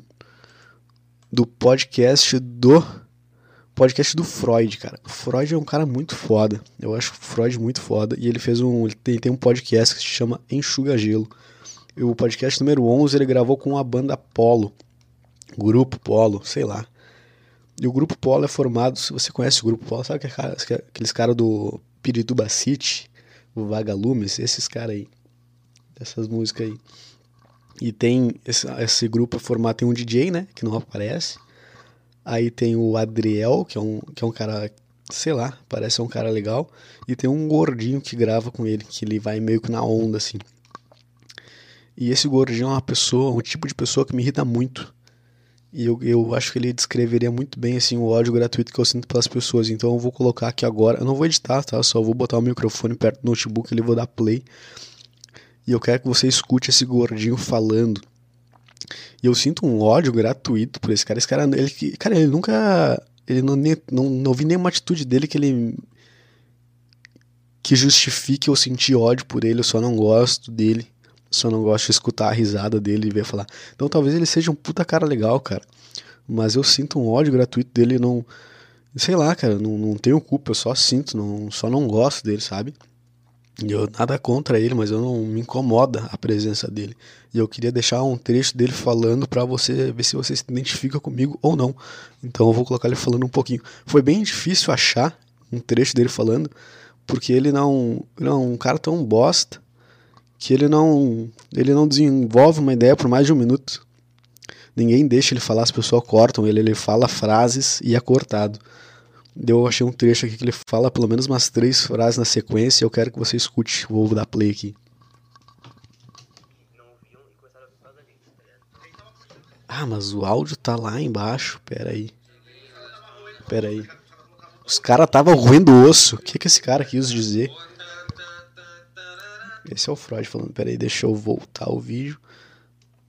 S1: do podcast do podcast do Freud, cara. O Freud é um cara muito foda. Eu acho o Freud muito foda e ele fez um ele tem, tem um podcast que se chama Enxuga Gelo. E o podcast número 11 ele gravou com a banda Polo. Grupo Polo, sei lá. E o Grupo Polo é formado, se você conhece o Grupo Polo, sabe que aqueles caras do Pirituba City, o Vagalumes, esses caras aí, essas músicas aí. E tem esse, esse grupo formado, tem um DJ, né, que não aparece. Aí tem o Adriel, que é um, que é um cara, sei lá, parece um cara legal. E tem um gordinho que grava com ele, que ele vai meio que na onda, assim. E esse gordinho é uma pessoa, um tipo de pessoa que me irrita muito. E eu, eu acho que ele descreveria muito bem assim o ódio gratuito que eu sinto pelas pessoas. Então eu vou colocar aqui agora. Eu não vou editar, tá? Só vou botar o microfone perto do notebook e vou dar play. E eu quero que você escute esse gordinho falando. E eu sinto um ódio gratuito por esse cara. Esse cara, ele, cara, ele nunca. Ele não, não, não vi nenhuma atitude dele que ele. que justifique eu sentir ódio por ele. Eu só não gosto dele. Só não gosto de escutar a risada dele e ver falar. Então talvez ele seja um puta cara legal, cara. Mas eu sinto um ódio gratuito dele não. Sei lá, cara, não, não tenho culpa, eu só sinto, não, só não gosto dele, sabe? E eu nada contra ele, mas eu não me incomoda a presença dele. E eu queria deixar um trecho dele falando para você ver se você se identifica comigo ou não. Então eu vou colocar ele falando um pouquinho. Foi bem difícil achar um trecho dele falando, porque ele não, ele é um cara tão bosta que ele não, ele não desenvolve uma ideia por mais de um minuto. Ninguém deixa ele falar, as pessoas cortam ele, ele fala frases e é cortado. Eu achei um trecho aqui que ele fala pelo menos umas três frases na sequência. Eu quero que você escute. Vou dar play aqui. Ah, mas o áudio tá lá embaixo. Pera aí. Pera aí. Os caras tava roendo osso. O que, que esse cara quis dizer? Esse é o Freud falando, peraí, deixa eu voltar o vídeo.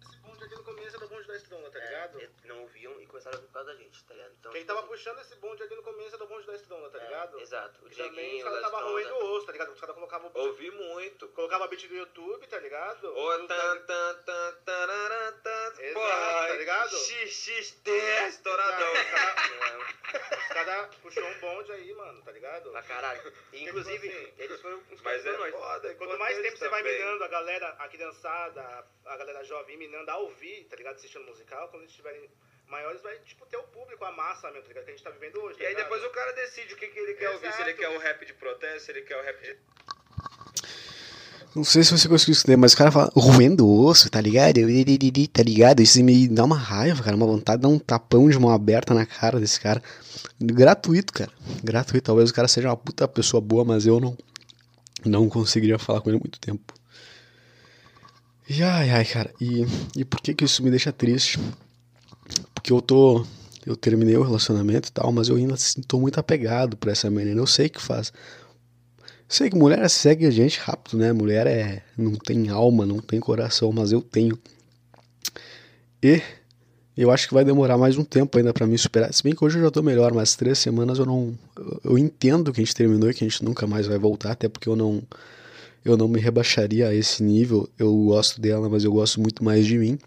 S1: Esse bonde aqui no começo era o bonde da Estudona, tá ligado? É, não ouviam e começaram a vir por causa da gente, tá ligado? Então, Quem tava puxando esse bonde aqui no começo era o bonde da Estudona, tá ligado?
S2: ligado?
S3: Exato. O
S2: E também os caras
S3: o
S2: tava
S3: Leston,
S2: roendo o osso, tá ligado? Os caras colocavam o beat,
S4: Ouvi muito.
S2: colocava beat do YouTube, tá ligado? No-
S4: tan, tan, tan, tarará, tan.
S2: Exato, tá ligado?
S4: XXT, estouradão.
S2: Os caras puxou um bonde aí, mano, tá ligado?
S3: Pra caralho. E, Inclusive,
S2: Tipo assim,
S3: eles foram uns caras
S4: é
S3: nós.
S4: foda.
S2: Quanto mais tempo você vai minando a galera, a criançada, a galera jovem minando a ouvir, tá ligado? Assistindo musical, quando eles estiverem maiores, vai, tipo, ter o público, a massa mesmo, tá ligado? Que a gente tá vivendo hoje, tá
S4: E aí
S2: ligado?
S4: depois o cara decide o que, que ele quer ouvir. Se ele
S2: Exato.
S4: quer o rap de protesto, se ele quer o rap de...
S1: Não sei se você conseguiu escutar, mas o cara fala roendo osso, tá ligado? Tá ligado? Isso me dá uma raiva, cara. Uma vontade de dar um tapão de mão aberta na cara desse cara. Gratuito, cara. Gratuito. Talvez o cara seja uma puta pessoa boa, mas eu não, não conseguiria falar com ele há muito tempo. E ai, ai, cara. E, e por que que isso me deixa triste? Porque eu tô. Eu terminei o relacionamento e tal, mas eu ainda assim, tô muito apegado por essa menina. Eu sei que faz. Sei que mulher segue a gente rápido, né? Mulher é não tem alma, não tem coração, mas eu tenho. E eu acho que vai demorar mais um tempo ainda pra me superar. Se bem que hoje eu já tô melhor, mas três semanas eu não. Eu entendo que a gente terminou e que a gente nunca mais vai voltar, até porque eu não. Eu não me rebaixaria a esse nível. Eu gosto dela, mas eu gosto muito mais de mim.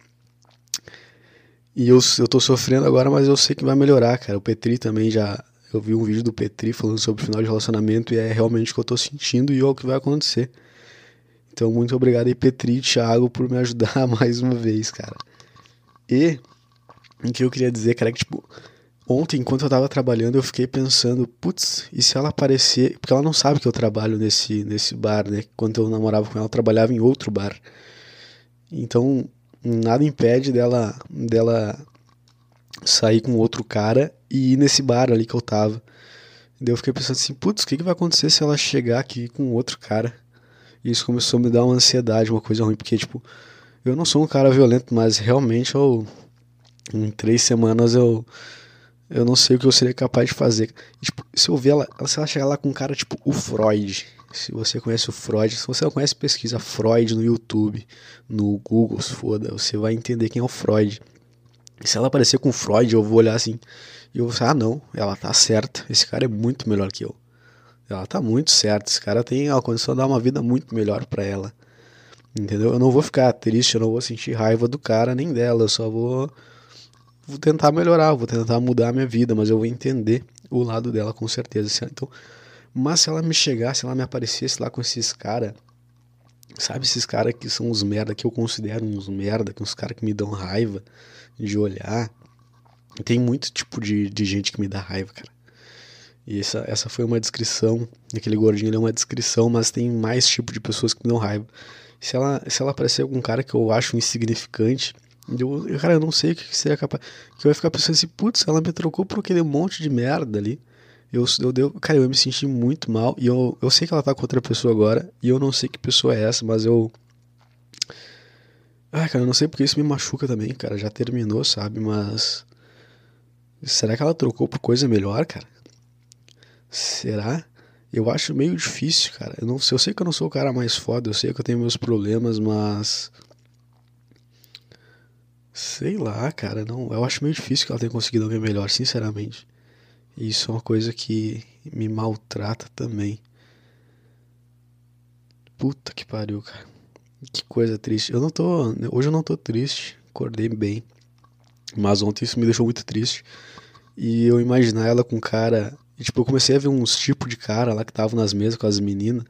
S1: E eu, eu tô sofrendo agora, mas eu sei que vai melhorar, cara. O Petri também já. Eu vi um vídeo do Petri falando sobre o final de relacionamento e é realmente o que eu tô sentindo e é o que vai acontecer. Então, muito obrigado aí, Petri e Thiago, por me ajudar mais uma vez, cara. E o que eu queria dizer, cara, é que, tipo, ontem, enquanto eu tava trabalhando, eu fiquei pensando, putz, e se ela aparecer. Porque ela não sabe que eu trabalho nesse, nesse bar, né? Quando eu namorava com ela, eu trabalhava em outro bar. Então, nada impede dela, dela sair com outro cara e ir nesse bar ali que eu tava. Daí eu fiquei pensando assim, putz, o que, que vai acontecer se ela chegar aqui com outro cara? E isso começou a me dar uma ansiedade, uma coisa ruim, porque, tipo, eu não sou um cara violento, mas realmente eu. Em três semanas eu. Eu não sei o que eu seria capaz de fazer. E, tipo, se eu ver ela, se ela chegar lá com um cara tipo o Freud, se você conhece o Freud, se você não conhece, pesquisa Freud no YouTube, no Google, se foda, você vai entender quem é o Freud. E se ela aparecer com Freud, eu vou olhar assim, e eu vou falar, ah não, ela tá certa, esse cara é muito melhor que eu. Ela tá muito certa, esse cara tem a condição de dar uma vida muito melhor pra ela. Entendeu? Eu não vou ficar triste, eu não vou sentir raiva do cara nem dela, eu só vou vou tentar melhorar, vou tentar mudar a minha vida, mas eu vou entender o lado dela com certeza. Então, mas se ela me chegasse, se ela me aparecesse lá com esses caras, sabe esses caras que são uns merda que eu considero uns merda, que uns caras que me dão raiva de olhar. Tem muito tipo de, de gente que me dá raiva, cara. E essa, essa foi uma descrição. Aquele gordinho é uma descrição, mas tem mais tipo de pessoas que me dão raiva. Se ela, se ela aparecer com um cara que eu acho insignificante, eu, cara, eu não sei o que que seria capaz. Que eu ia ficar pensando assim, putz, ela me trocou por aquele monte de merda ali. Eu, eu, deu, cara, eu me senti muito mal. E eu, eu sei que ela tá com outra pessoa agora. E eu não sei que pessoa é essa, mas eu. Ah, cara, eu não sei porque isso me machuca também, cara. Já terminou, sabe? Mas. Será que ela trocou por coisa melhor, cara? Será? Eu acho meio difícil, cara. Eu, não, eu sei que eu não sou o cara mais foda, eu sei que eu tenho meus problemas, mas. Sei lá, cara. Não, eu acho meio difícil que ela tenha conseguido alguém melhor, sinceramente. Isso é uma coisa que me maltrata também. Puta que pariu, cara. Que coisa triste. Eu não tô. Hoje eu não tô triste. Acordei bem. Mas ontem isso me deixou muito triste. E eu imaginar ela com cara. E, tipo, eu comecei a ver uns tipos de cara lá que estavam nas mesas com as meninas.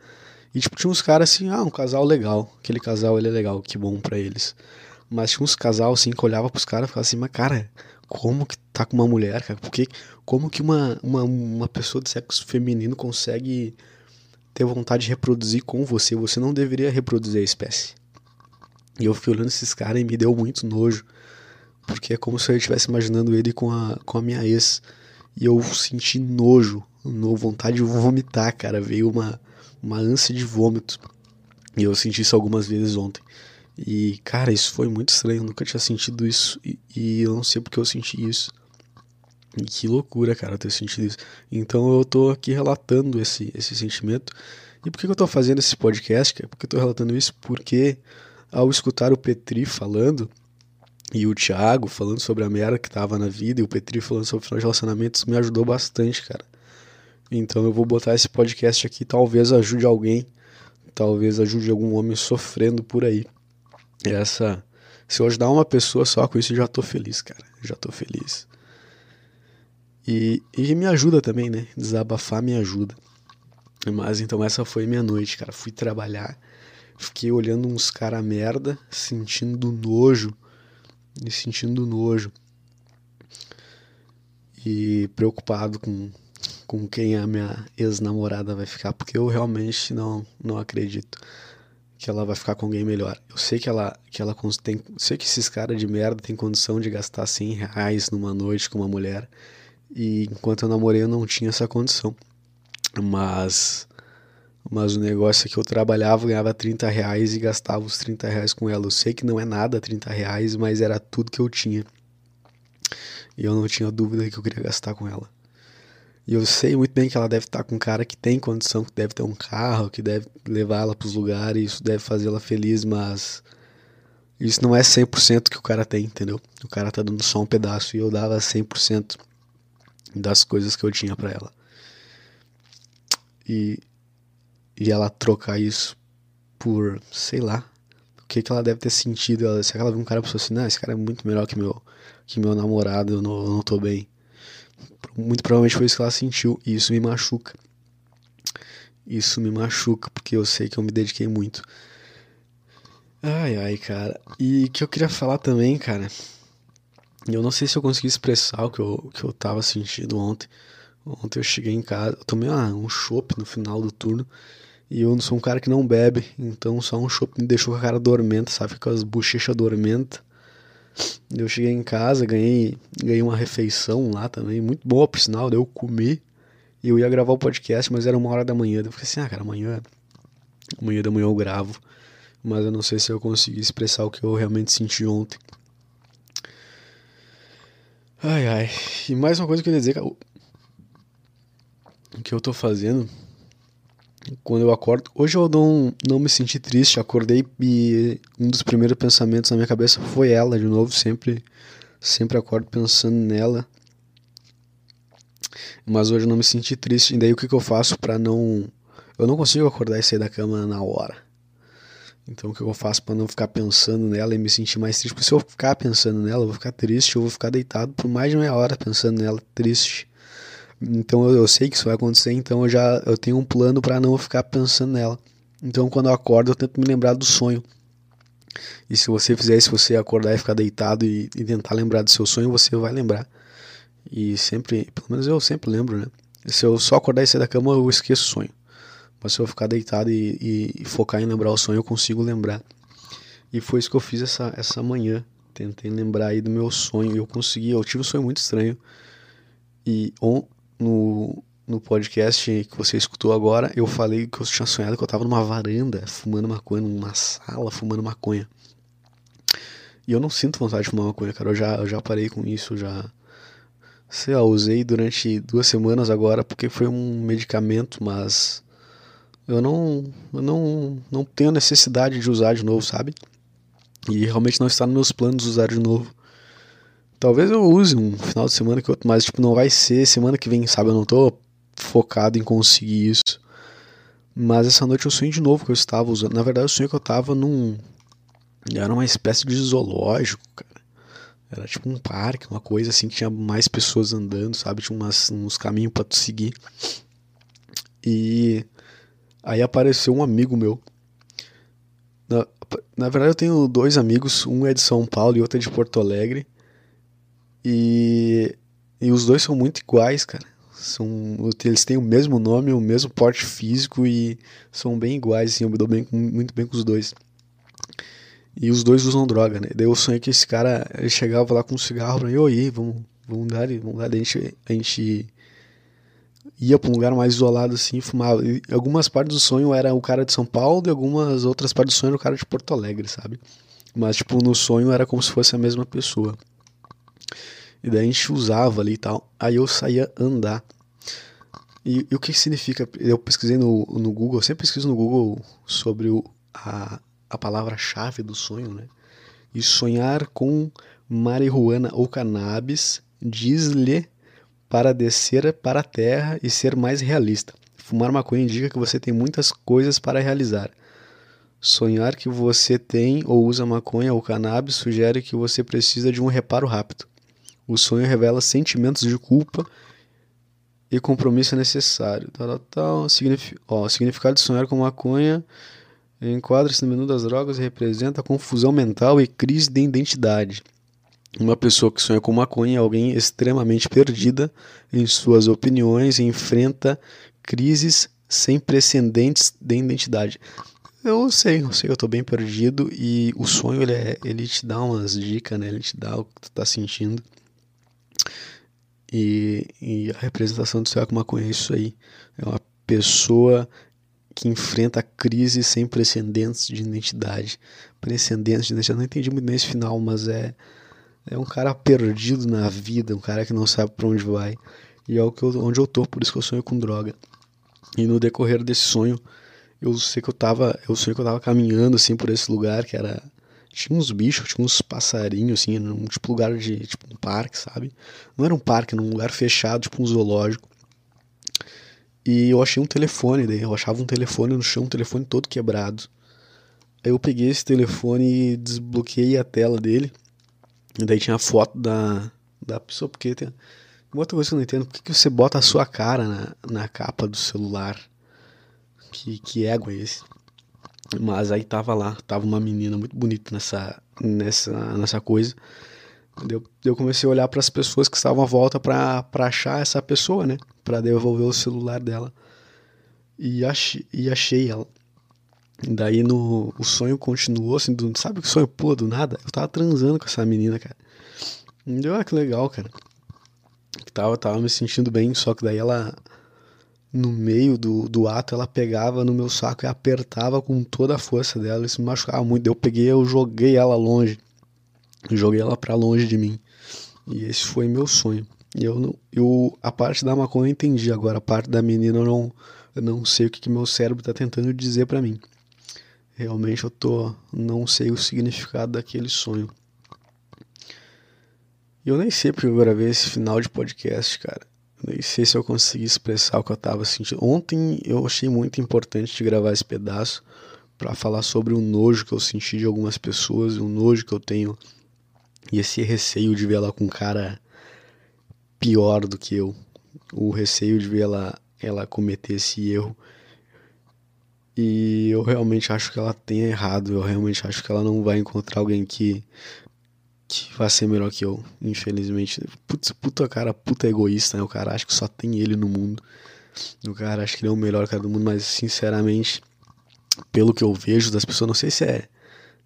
S1: E, tipo, tinha uns caras assim, ah, um casal legal. Aquele casal, ele é legal, que bom pra eles. Mas tinha uns casal assim que olhava pros caras e ficava assim, mas cara, como que tá com uma mulher, cara? Porque, como que uma, uma, uma pessoa de sexo feminino consegue ter vontade de reproduzir com você? Você não deveria reproduzir a espécie. E eu fiquei olhando esses caras e me deu muito nojo. Porque é como se eu estivesse imaginando ele com a, com a minha ex. E eu senti nojo, no, vontade de vomitar, cara. Veio uma, uma ânsia de vômito. E eu senti isso algumas vezes ontem. E, cara, isso foi muito estranho. Eu nunca tinha sentido isso. E, e eu não sei porque eu senti isso. E que loucura, cara, ter sentido isso. Então eu tô aqui relatando esse, esse sentimento. E por que eu tô fazendo esse podcast? Por que eu tô relatando isso? Porque ao escutar o Petri falando, e o Thiago falando sobre a merda que tava na vida, e o Petri falando sobre de relacionamentos, me ajudou bastante, cara. Então eu vou botar esse podcast aqui, talvez ajude alguém, talvez ajude algum homem sofrendo por aí. Essa, se eu ajudar uma pessoa só com isso, já tô feliz, cara. Já tô feliz. E, e me ajuda também, né? Desabafar me ajuda. Mas então essa foi minha noite, cara. Fui trabalhar, fiquei olhando uns cara merda, sentindo nojo, me sentindo nojo. E preocupado com, com quem a minha ex-namorada vai ficar, porque eu realmente não, não acredito que ela vai ficar com alguém melhor. Eu sei que ela, que ela tem, sei que esses caras de merda têm condição de gastar 100 reais numa noite com uma mulher, e enquanto eu namorei eu não tinha essa condição. Mas mas o negócio é que eu trabalhava, ganhava 30 reais e gastava os 30 reais com ela. Eu sei que não é nada 30 reais, mas era tudo que eu tinha. E eu não tinha dúvida que eu queria gastar com ela. E eu sei muito bem que ela deve estar com um cara que tem condição, que deve ter um carro, que deve levar ela para os lugares, isso deve fazê-la feliz, mas isso não é 100% que o cara tem, entendeu? O cara tá dando só um pedaço e eu dava 100% das coisas que eu tinha para ela. E, e ela trocar isso por, sei lá, o que, que ela deve ter sentido. Ela, se ela viu um cara e pensou assim, não, esse cara é muito melhor que meu, que meu namorado, eu não, eu não tô bem. Muito provavelmente foi isso que ela sentiu, e isso me machuca. Isso me machuca, porque eu sei que eu me dediquei muito. Ai, ai, cara. E que eu queria falar também, cara. Eu não sei se eu consegui expressar o que eu, que eu tava sentindo ontem. Ontem eu cheguei em casa, eu tomei ah, um chopp no final do turno. E eu não sou um cara que não bebe, então só um chopp me deixou com a cara dormenta, sabe? Com as bochechas dormentas. Eu cheguei em casa, ganhei, ganhei uma refeição lá também, muito boa por sinal, daí eu comi. E eu ia gravar o podcast, mas era uma hora da manhã. Eu falei assim, ah, cara, amanhã, amanhã da manhã eu gravo. Mas eu não sei se eu consegui expressar o que eu realmente senti ontem. Ai, ai. E mais uma coisa que eu queria dizer, cara, o que eu tô fazendo quando eu acordo. Hoje eu não, não me senti triste, acordei e um dos primeiros pensamentos na minha cabeça foi ela de novo, sempre sempre acordo pensando nela. Mas hoje eu não me senti triste, e daí o que, que eu faço para não eu não consigo acordar e sair da cama na hora. Então o que eu faço para não ficar pensando nela e me sentir mais triste? Porque se eu ficar pensando nela, eu vou ficar triste, eu vou ficar deitado por mais de meia hora pensando nela, triste. Então eu, eu, sei que isso vai acontecer, então eu já eu tenho um plano para não ficar pensando nela. Então quando eu acordo eu tento me lembrar do sonho. E se você fizer isso, você acordar e ficar deitado e, e, tentar lembrar do seu sonho, você vai lembrar. E sempre, pelo menos eu sempre lembro, né? Se eu só acordar e sair da cama, eu esqueço o sonho. Mas se eu ficar deitado e, e, e focar em lembrar o sonho, eu consigo lembrar. E foi isso que eu fiz essa, essa manhã. Tentei lembrar aí do meu sonho e eu consegui. Eu tive um sonho muito estranho. E no, no podcast que você escutou agora, eu falei que eu tinha sonhado que eu tava numa varanda fumando maconha, numa sala fumando maconha. E eu não sinto vontade de fumar maconha, cara. Eu já, eu já parei com isso, já. Sei lá, usei durante duas semanas agora porque foi um medicamento, mas eu não, eu não, não tenho necessidade de usar de novo, sabe? E realmente não está nos meus planos usar de novo. Talvez eu use um final de semana que outro, mas tipo, não vai ser semana que vem, sabe? Eu não tô focado em conseguir isso. Mas essa noite eu sonhei de novo que eu estava usando. Na verdade, eu sonhei que eu tava num. Era uma espécie de zoológico, cara. Era tipo um parque, uma coisa assim que tinha mais pessoas andando, sabe? Tinha umas, uns caminhos para tu seguir. E aí apareceu um amigo meu. Na, na verdade, eu tenho dois amigos, um é de São Paulo e outro é de Porto Alegre. E, e os dois são muito iguais, cara. São, eles têm o mesmo nome, o mesmo porte físico e são bem iguais, assim, eu me dou bem, muito bem com os dois. E os dois usam droga, né? Daí eu sonhei que esse cara ele chegava lá com um cigarro pra mim, oi, vamos, vamos dar, vamos dar. Daí a gente, a gente ia pra um lugar mais isolado assim, fumava. E algumas partes do sonho era o cara de São Paulo e algumas outras partes do sonho era o cara de Porto Alegre, sabe? Mas, tipo, no sonho era como se fosse a mesma pessoa. E daí a gente usava ali e tal. Aí eu saía andar. E, e o que significa? Eu pesquisei no, no Google, sempre pesquiso no Google sobre o, a, a palavra-chave do sonho, né? E sonhar com marihuana ou cannabis diz-lhe para descer para a terra e ser mais realista. Fumar maconha indica que você tem muitas coisas para realizar. Sonhar que você tem ou usa maconha ou cannabis sugere que você precisa de um reparo rápido. O sonho revela sentimentos de culpa e compromisso necessário. Tal, tal. Signifi ó, significado de sonhar com maconha enquadra-se no menu das drogas e representa confusão mental e crise de identidade. Uma pessoa que sonha com maconha é alguém extremamente perdida em suas opiniões e enfrenta crises sem precedentes de identidade. Eu sei, eu sei, eu tô bem perdido e o sonho ele, é, ele te dá umas dicas, né? Ele te dá o que tu tá sentindo. E, e a representação do sonho com maconha é isso aí. É uma pessoa que enfrenta crises sem precedentes de identidade. Precedentes de identidade, não entendi muito nesse final, mas é é um cara perdido na vida, um cara que não sabe para onde vai. E é o que eu, onde eu tô, por isso que eu sonho com droga. E no decorrer desse sonho, eu sei que eu tava, eu sei que eu tava caminhando assim por esse lugar que era tinha uns bichos, tinha uns passarinhos assim, num tipo lugar de tipo um parque, sabe? Não era um parque, era um lugar fechado, tipo um zoológico. E eu achei um telefone, daí eu achava um telefone no chão, um telefone todo quebrado. Aí eu peguei esse telefone e desbloqueei a tela dele e daí tinha a foto da, da pessoa, porque tem uma outra coisa que eu não entendo, por que, que você bota a sua cara na, na capa do celular? Que, que ego é esse? Mas aí tava lá, tava uma menina muito bonita nessa, nessa, nessa coisa. Eu, eu comecei a olhar para as pessoas que estavam à volta para achar essa pessoa, né? Para devolver o celular dela. E achei, e achei ela. Daí no, o sonho continuou, assim, do, sabe que sonho pula do nada? Eu tava transando com essa menina, cara. E deu, ah, que legal, cara. Tava, tava me sentindo bem, só que daí ela, no meio do, do ato, ela pegava no meu saco e apertava com toda a força dela. Isso me machucava muito. Eu peguei, eu joguei ela longe. Joguei ela pra longe de mim. E esse foi meu sonho. E eu, não, eu a parte da maconha eu entendi, agora a parte da menina eu não, eu não sei o que, que meu cérebro tá tentando dizer para mim. Realmente eu tô não sei o significado daquele sonho. E eu nem sei porque eu gravei esse final de podcast, cara. Nem sei se eu consegui expressar o que eu tava sentindo. Ontem eu achei muito importante de gravar esse pedaço para falar sobre o nojo que eu senti de algumas pessoas, o nojo que eu tenho e esse receio de ver ela com cara pior do que eu. O receio de ver ela, ela cometer esse erro e eu realmente acho que ela tem errado. Eu realmente acho que ela não vai encontrar alguém que, que vai ser melhor que eu, infelizmente. Putz, puta cara, puta egoísta, né? O cara acha que só tem ele no mundo. O cara acha que ele é o melhor cara do mundo, mas sinceramente, pelo que eu vejo das pessoas, não sei se é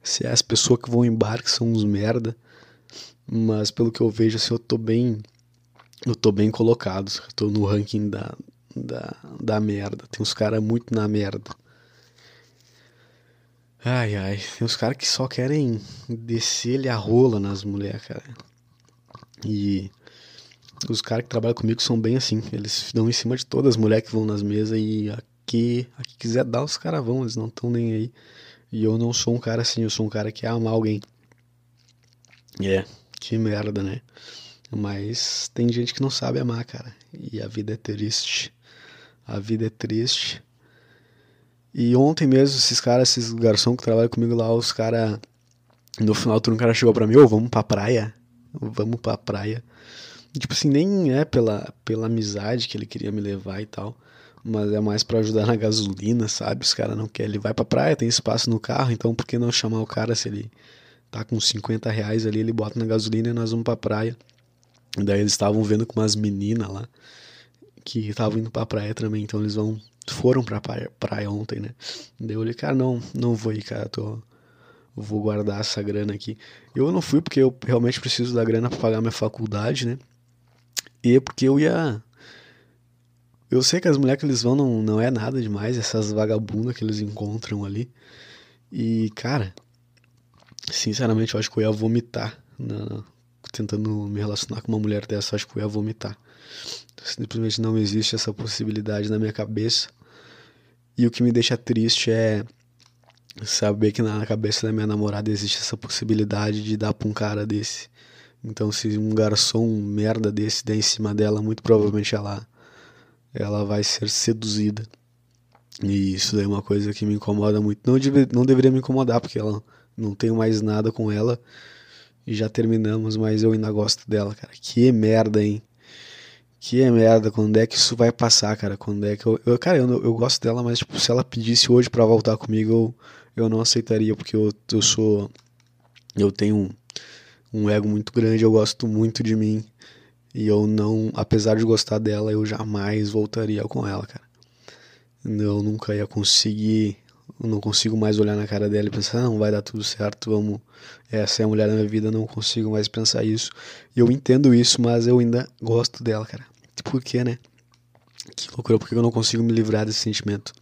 S1: se é as pessoas que vão em bar que são uns merda, mas pelo que eu vejo, assim, eu tô bem eu tô bem colocado. Eu tô no ranking da, da, da merda. Tem uns caras muito na merda. Ai, ai, tem uns caras que só querem descer-lhe a rola nas mulheres, cara. E os caras que trabalham comigo são bem assim. Eles dão em cima de todas as mulheres que vão nas mesas e aqui, aqui quiser dar, os caras vão, eles não estão nem aí. E eu não sou um cara assim, eu sou um cara que ama alguém. É, que merda, né? Mas tem gente que não sabe amar, cara. E a vida é triste. A vida é triste. E ontem mesmo, esses caras, esses garçons que trabalham comigo lá, os caras. No final do o cara chegou pra mim: Ô, oh, vamos pra praia? Vamos pra praia. Tipo assim, nem é pela, pela amizade que ele queria me levar e tal. Mas é mais para ajudar na gasolina, sabe? Os caras não querem. Ele vai pra praia, tem espaço no carro, então por que não chamar o cara se ele tá com 50 reais ali, ele bota na gasolina e nós vamos pra praia. E daí eles estavam vendo com umas meninas lá que estavam indo pra praia também, então eles vão foram pra praia, ontem, né? Daí eu falei, cara, não, não vou ir, cara, tô vou guardar essa grana aqui. Eu não fui porque eu realmente preciso da grana para pagar minha faculdade, né? E porque eu ia eu sei que as mulheres que eles vão não, não é nada demais, essas vagabundas que eles encontram ali. E, cara, sinceramente, eu acho que eu ia vomitar. Na, tentando me relacionar com uma mulher dessa, eu acho que eu ia vomitar. Simplesmente não existe essa possibilidade na minha cabeça. E o que me deixa triste é saber que na cabeça da minha namorada existe essa possibilidade de dar pra um cara desse. Então, se um garçom merda desse der em cima dela, muito provavelmente ela, ela vai ser seduzida. E isso daí é uma coisa que me incomoda muito. Não, deve, não deveria me incomodar, porque ela não tenho mais nada com ela. E já terminamos, mas eu ainda gosto dela, cara. Que merda, hein? Que merda, quando é que isso vai passar, cara? Quando é que eu. eu cara, eu, eu gosto dela, mas tipo, se ela pedisse hoje para voltar comigo, eu, eu não aceitaria, porque eu, eu sou. Eu tenho um, um ego muito grande, eu gosto muito de mim. E eu não, apesar de gostar dela, eu jamais voltaria com ela, cara. Eu nunca ia conseguir, não consigo mais olhar na cara dela e pensar, não, vai dar tudo certo, vamos, essa é a mulher da minha vida, não consigo mais pensar isso. E eu entendo isso, mas eu ainda gosto dela, cara. Por quê, né? Que loucura, porque eu não consigo me livrar desse sentimento.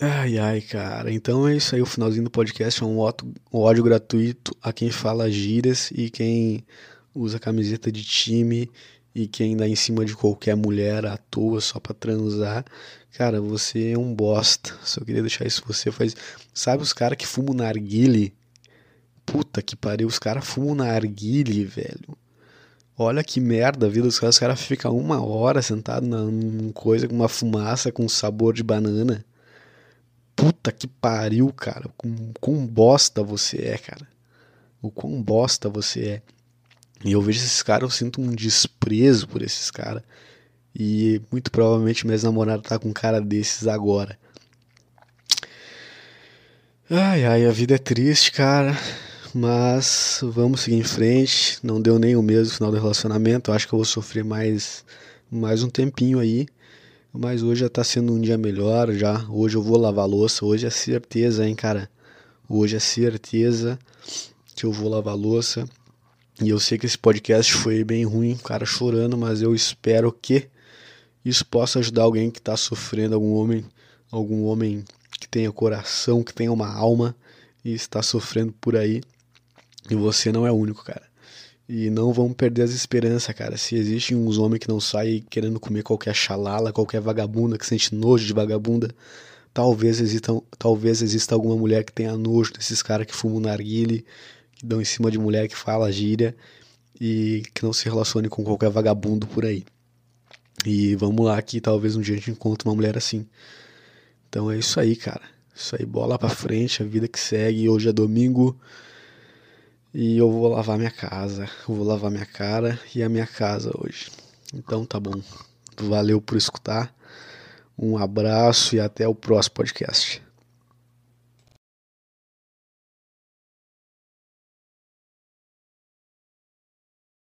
S1: Ai, ai, cara. Então é isso aí. O finalzinho do podcast é um um ódio gratuito a quem fala gírias e quem usa camiseta de time e quem dá em cima de qualquer mulher à toa só pra transar. Cara, você é um bosta. Só queria deixar isso. Você faz. Sabe os caras que fumam narguile? Puta que pariu. Os caras fumam narguile, velho. Olha que merda a vida dos caras. Os caras ficam uma hora sentado numa coisa com uma fumaça com sabor de banana. Puta que pariu, cara. Com quão bosta você é, cara. O quão bosta você é. E eu vejo esses caras, eu sinto um desprezo por esses caras. E muito provavelmente minha namorada tá com um cara desses agora. Ai, ai, a vida é triste, cara. Mas vamos seguir em frente. Não deu nem o mesmo final do relacionamento. Eu acho que eu vou sofrer mais, mais um tempinho aí. Mas hoje já tá sendo um dia melhor já. Hoje eu vou lavar louça. Hoje é certeza, hein, cara. Hoje é certeza que eu vou lavar louça. E eu sei que esse podcast foi bem ruim, cara chorando, mas eu espero que isso possa ajudar alguém que está sofrendo, algum homem, algum homem que tenha coração, que tenha uma alma e está sofrendo por aí. E você não é o único, cara. E não vamos perder as esperanças, cara. Se existem uns homens que não saem querendo comer qualquer xalala, qualquer vagabunda, que sente nojo de vagabunda, talvez exista, talvez exista alguma mulher que tenha nojo desses caras que fumam narguile, dão em cima de mulher que fala gíria e que não se relacione com qualquer vagabundo por aí. E vamos lá que talvez um dia a gente encontre uma mulher assim. Então é isso aí, cara. Isso aí, bola pra frente, a vida que segue. Hoje é domingo e eu vou lavar minha casa. Eu vou lavar minha cara e a minha casa hoje. Então tá bom. Valeu por escutar. Um abraço e até o próximo podcast.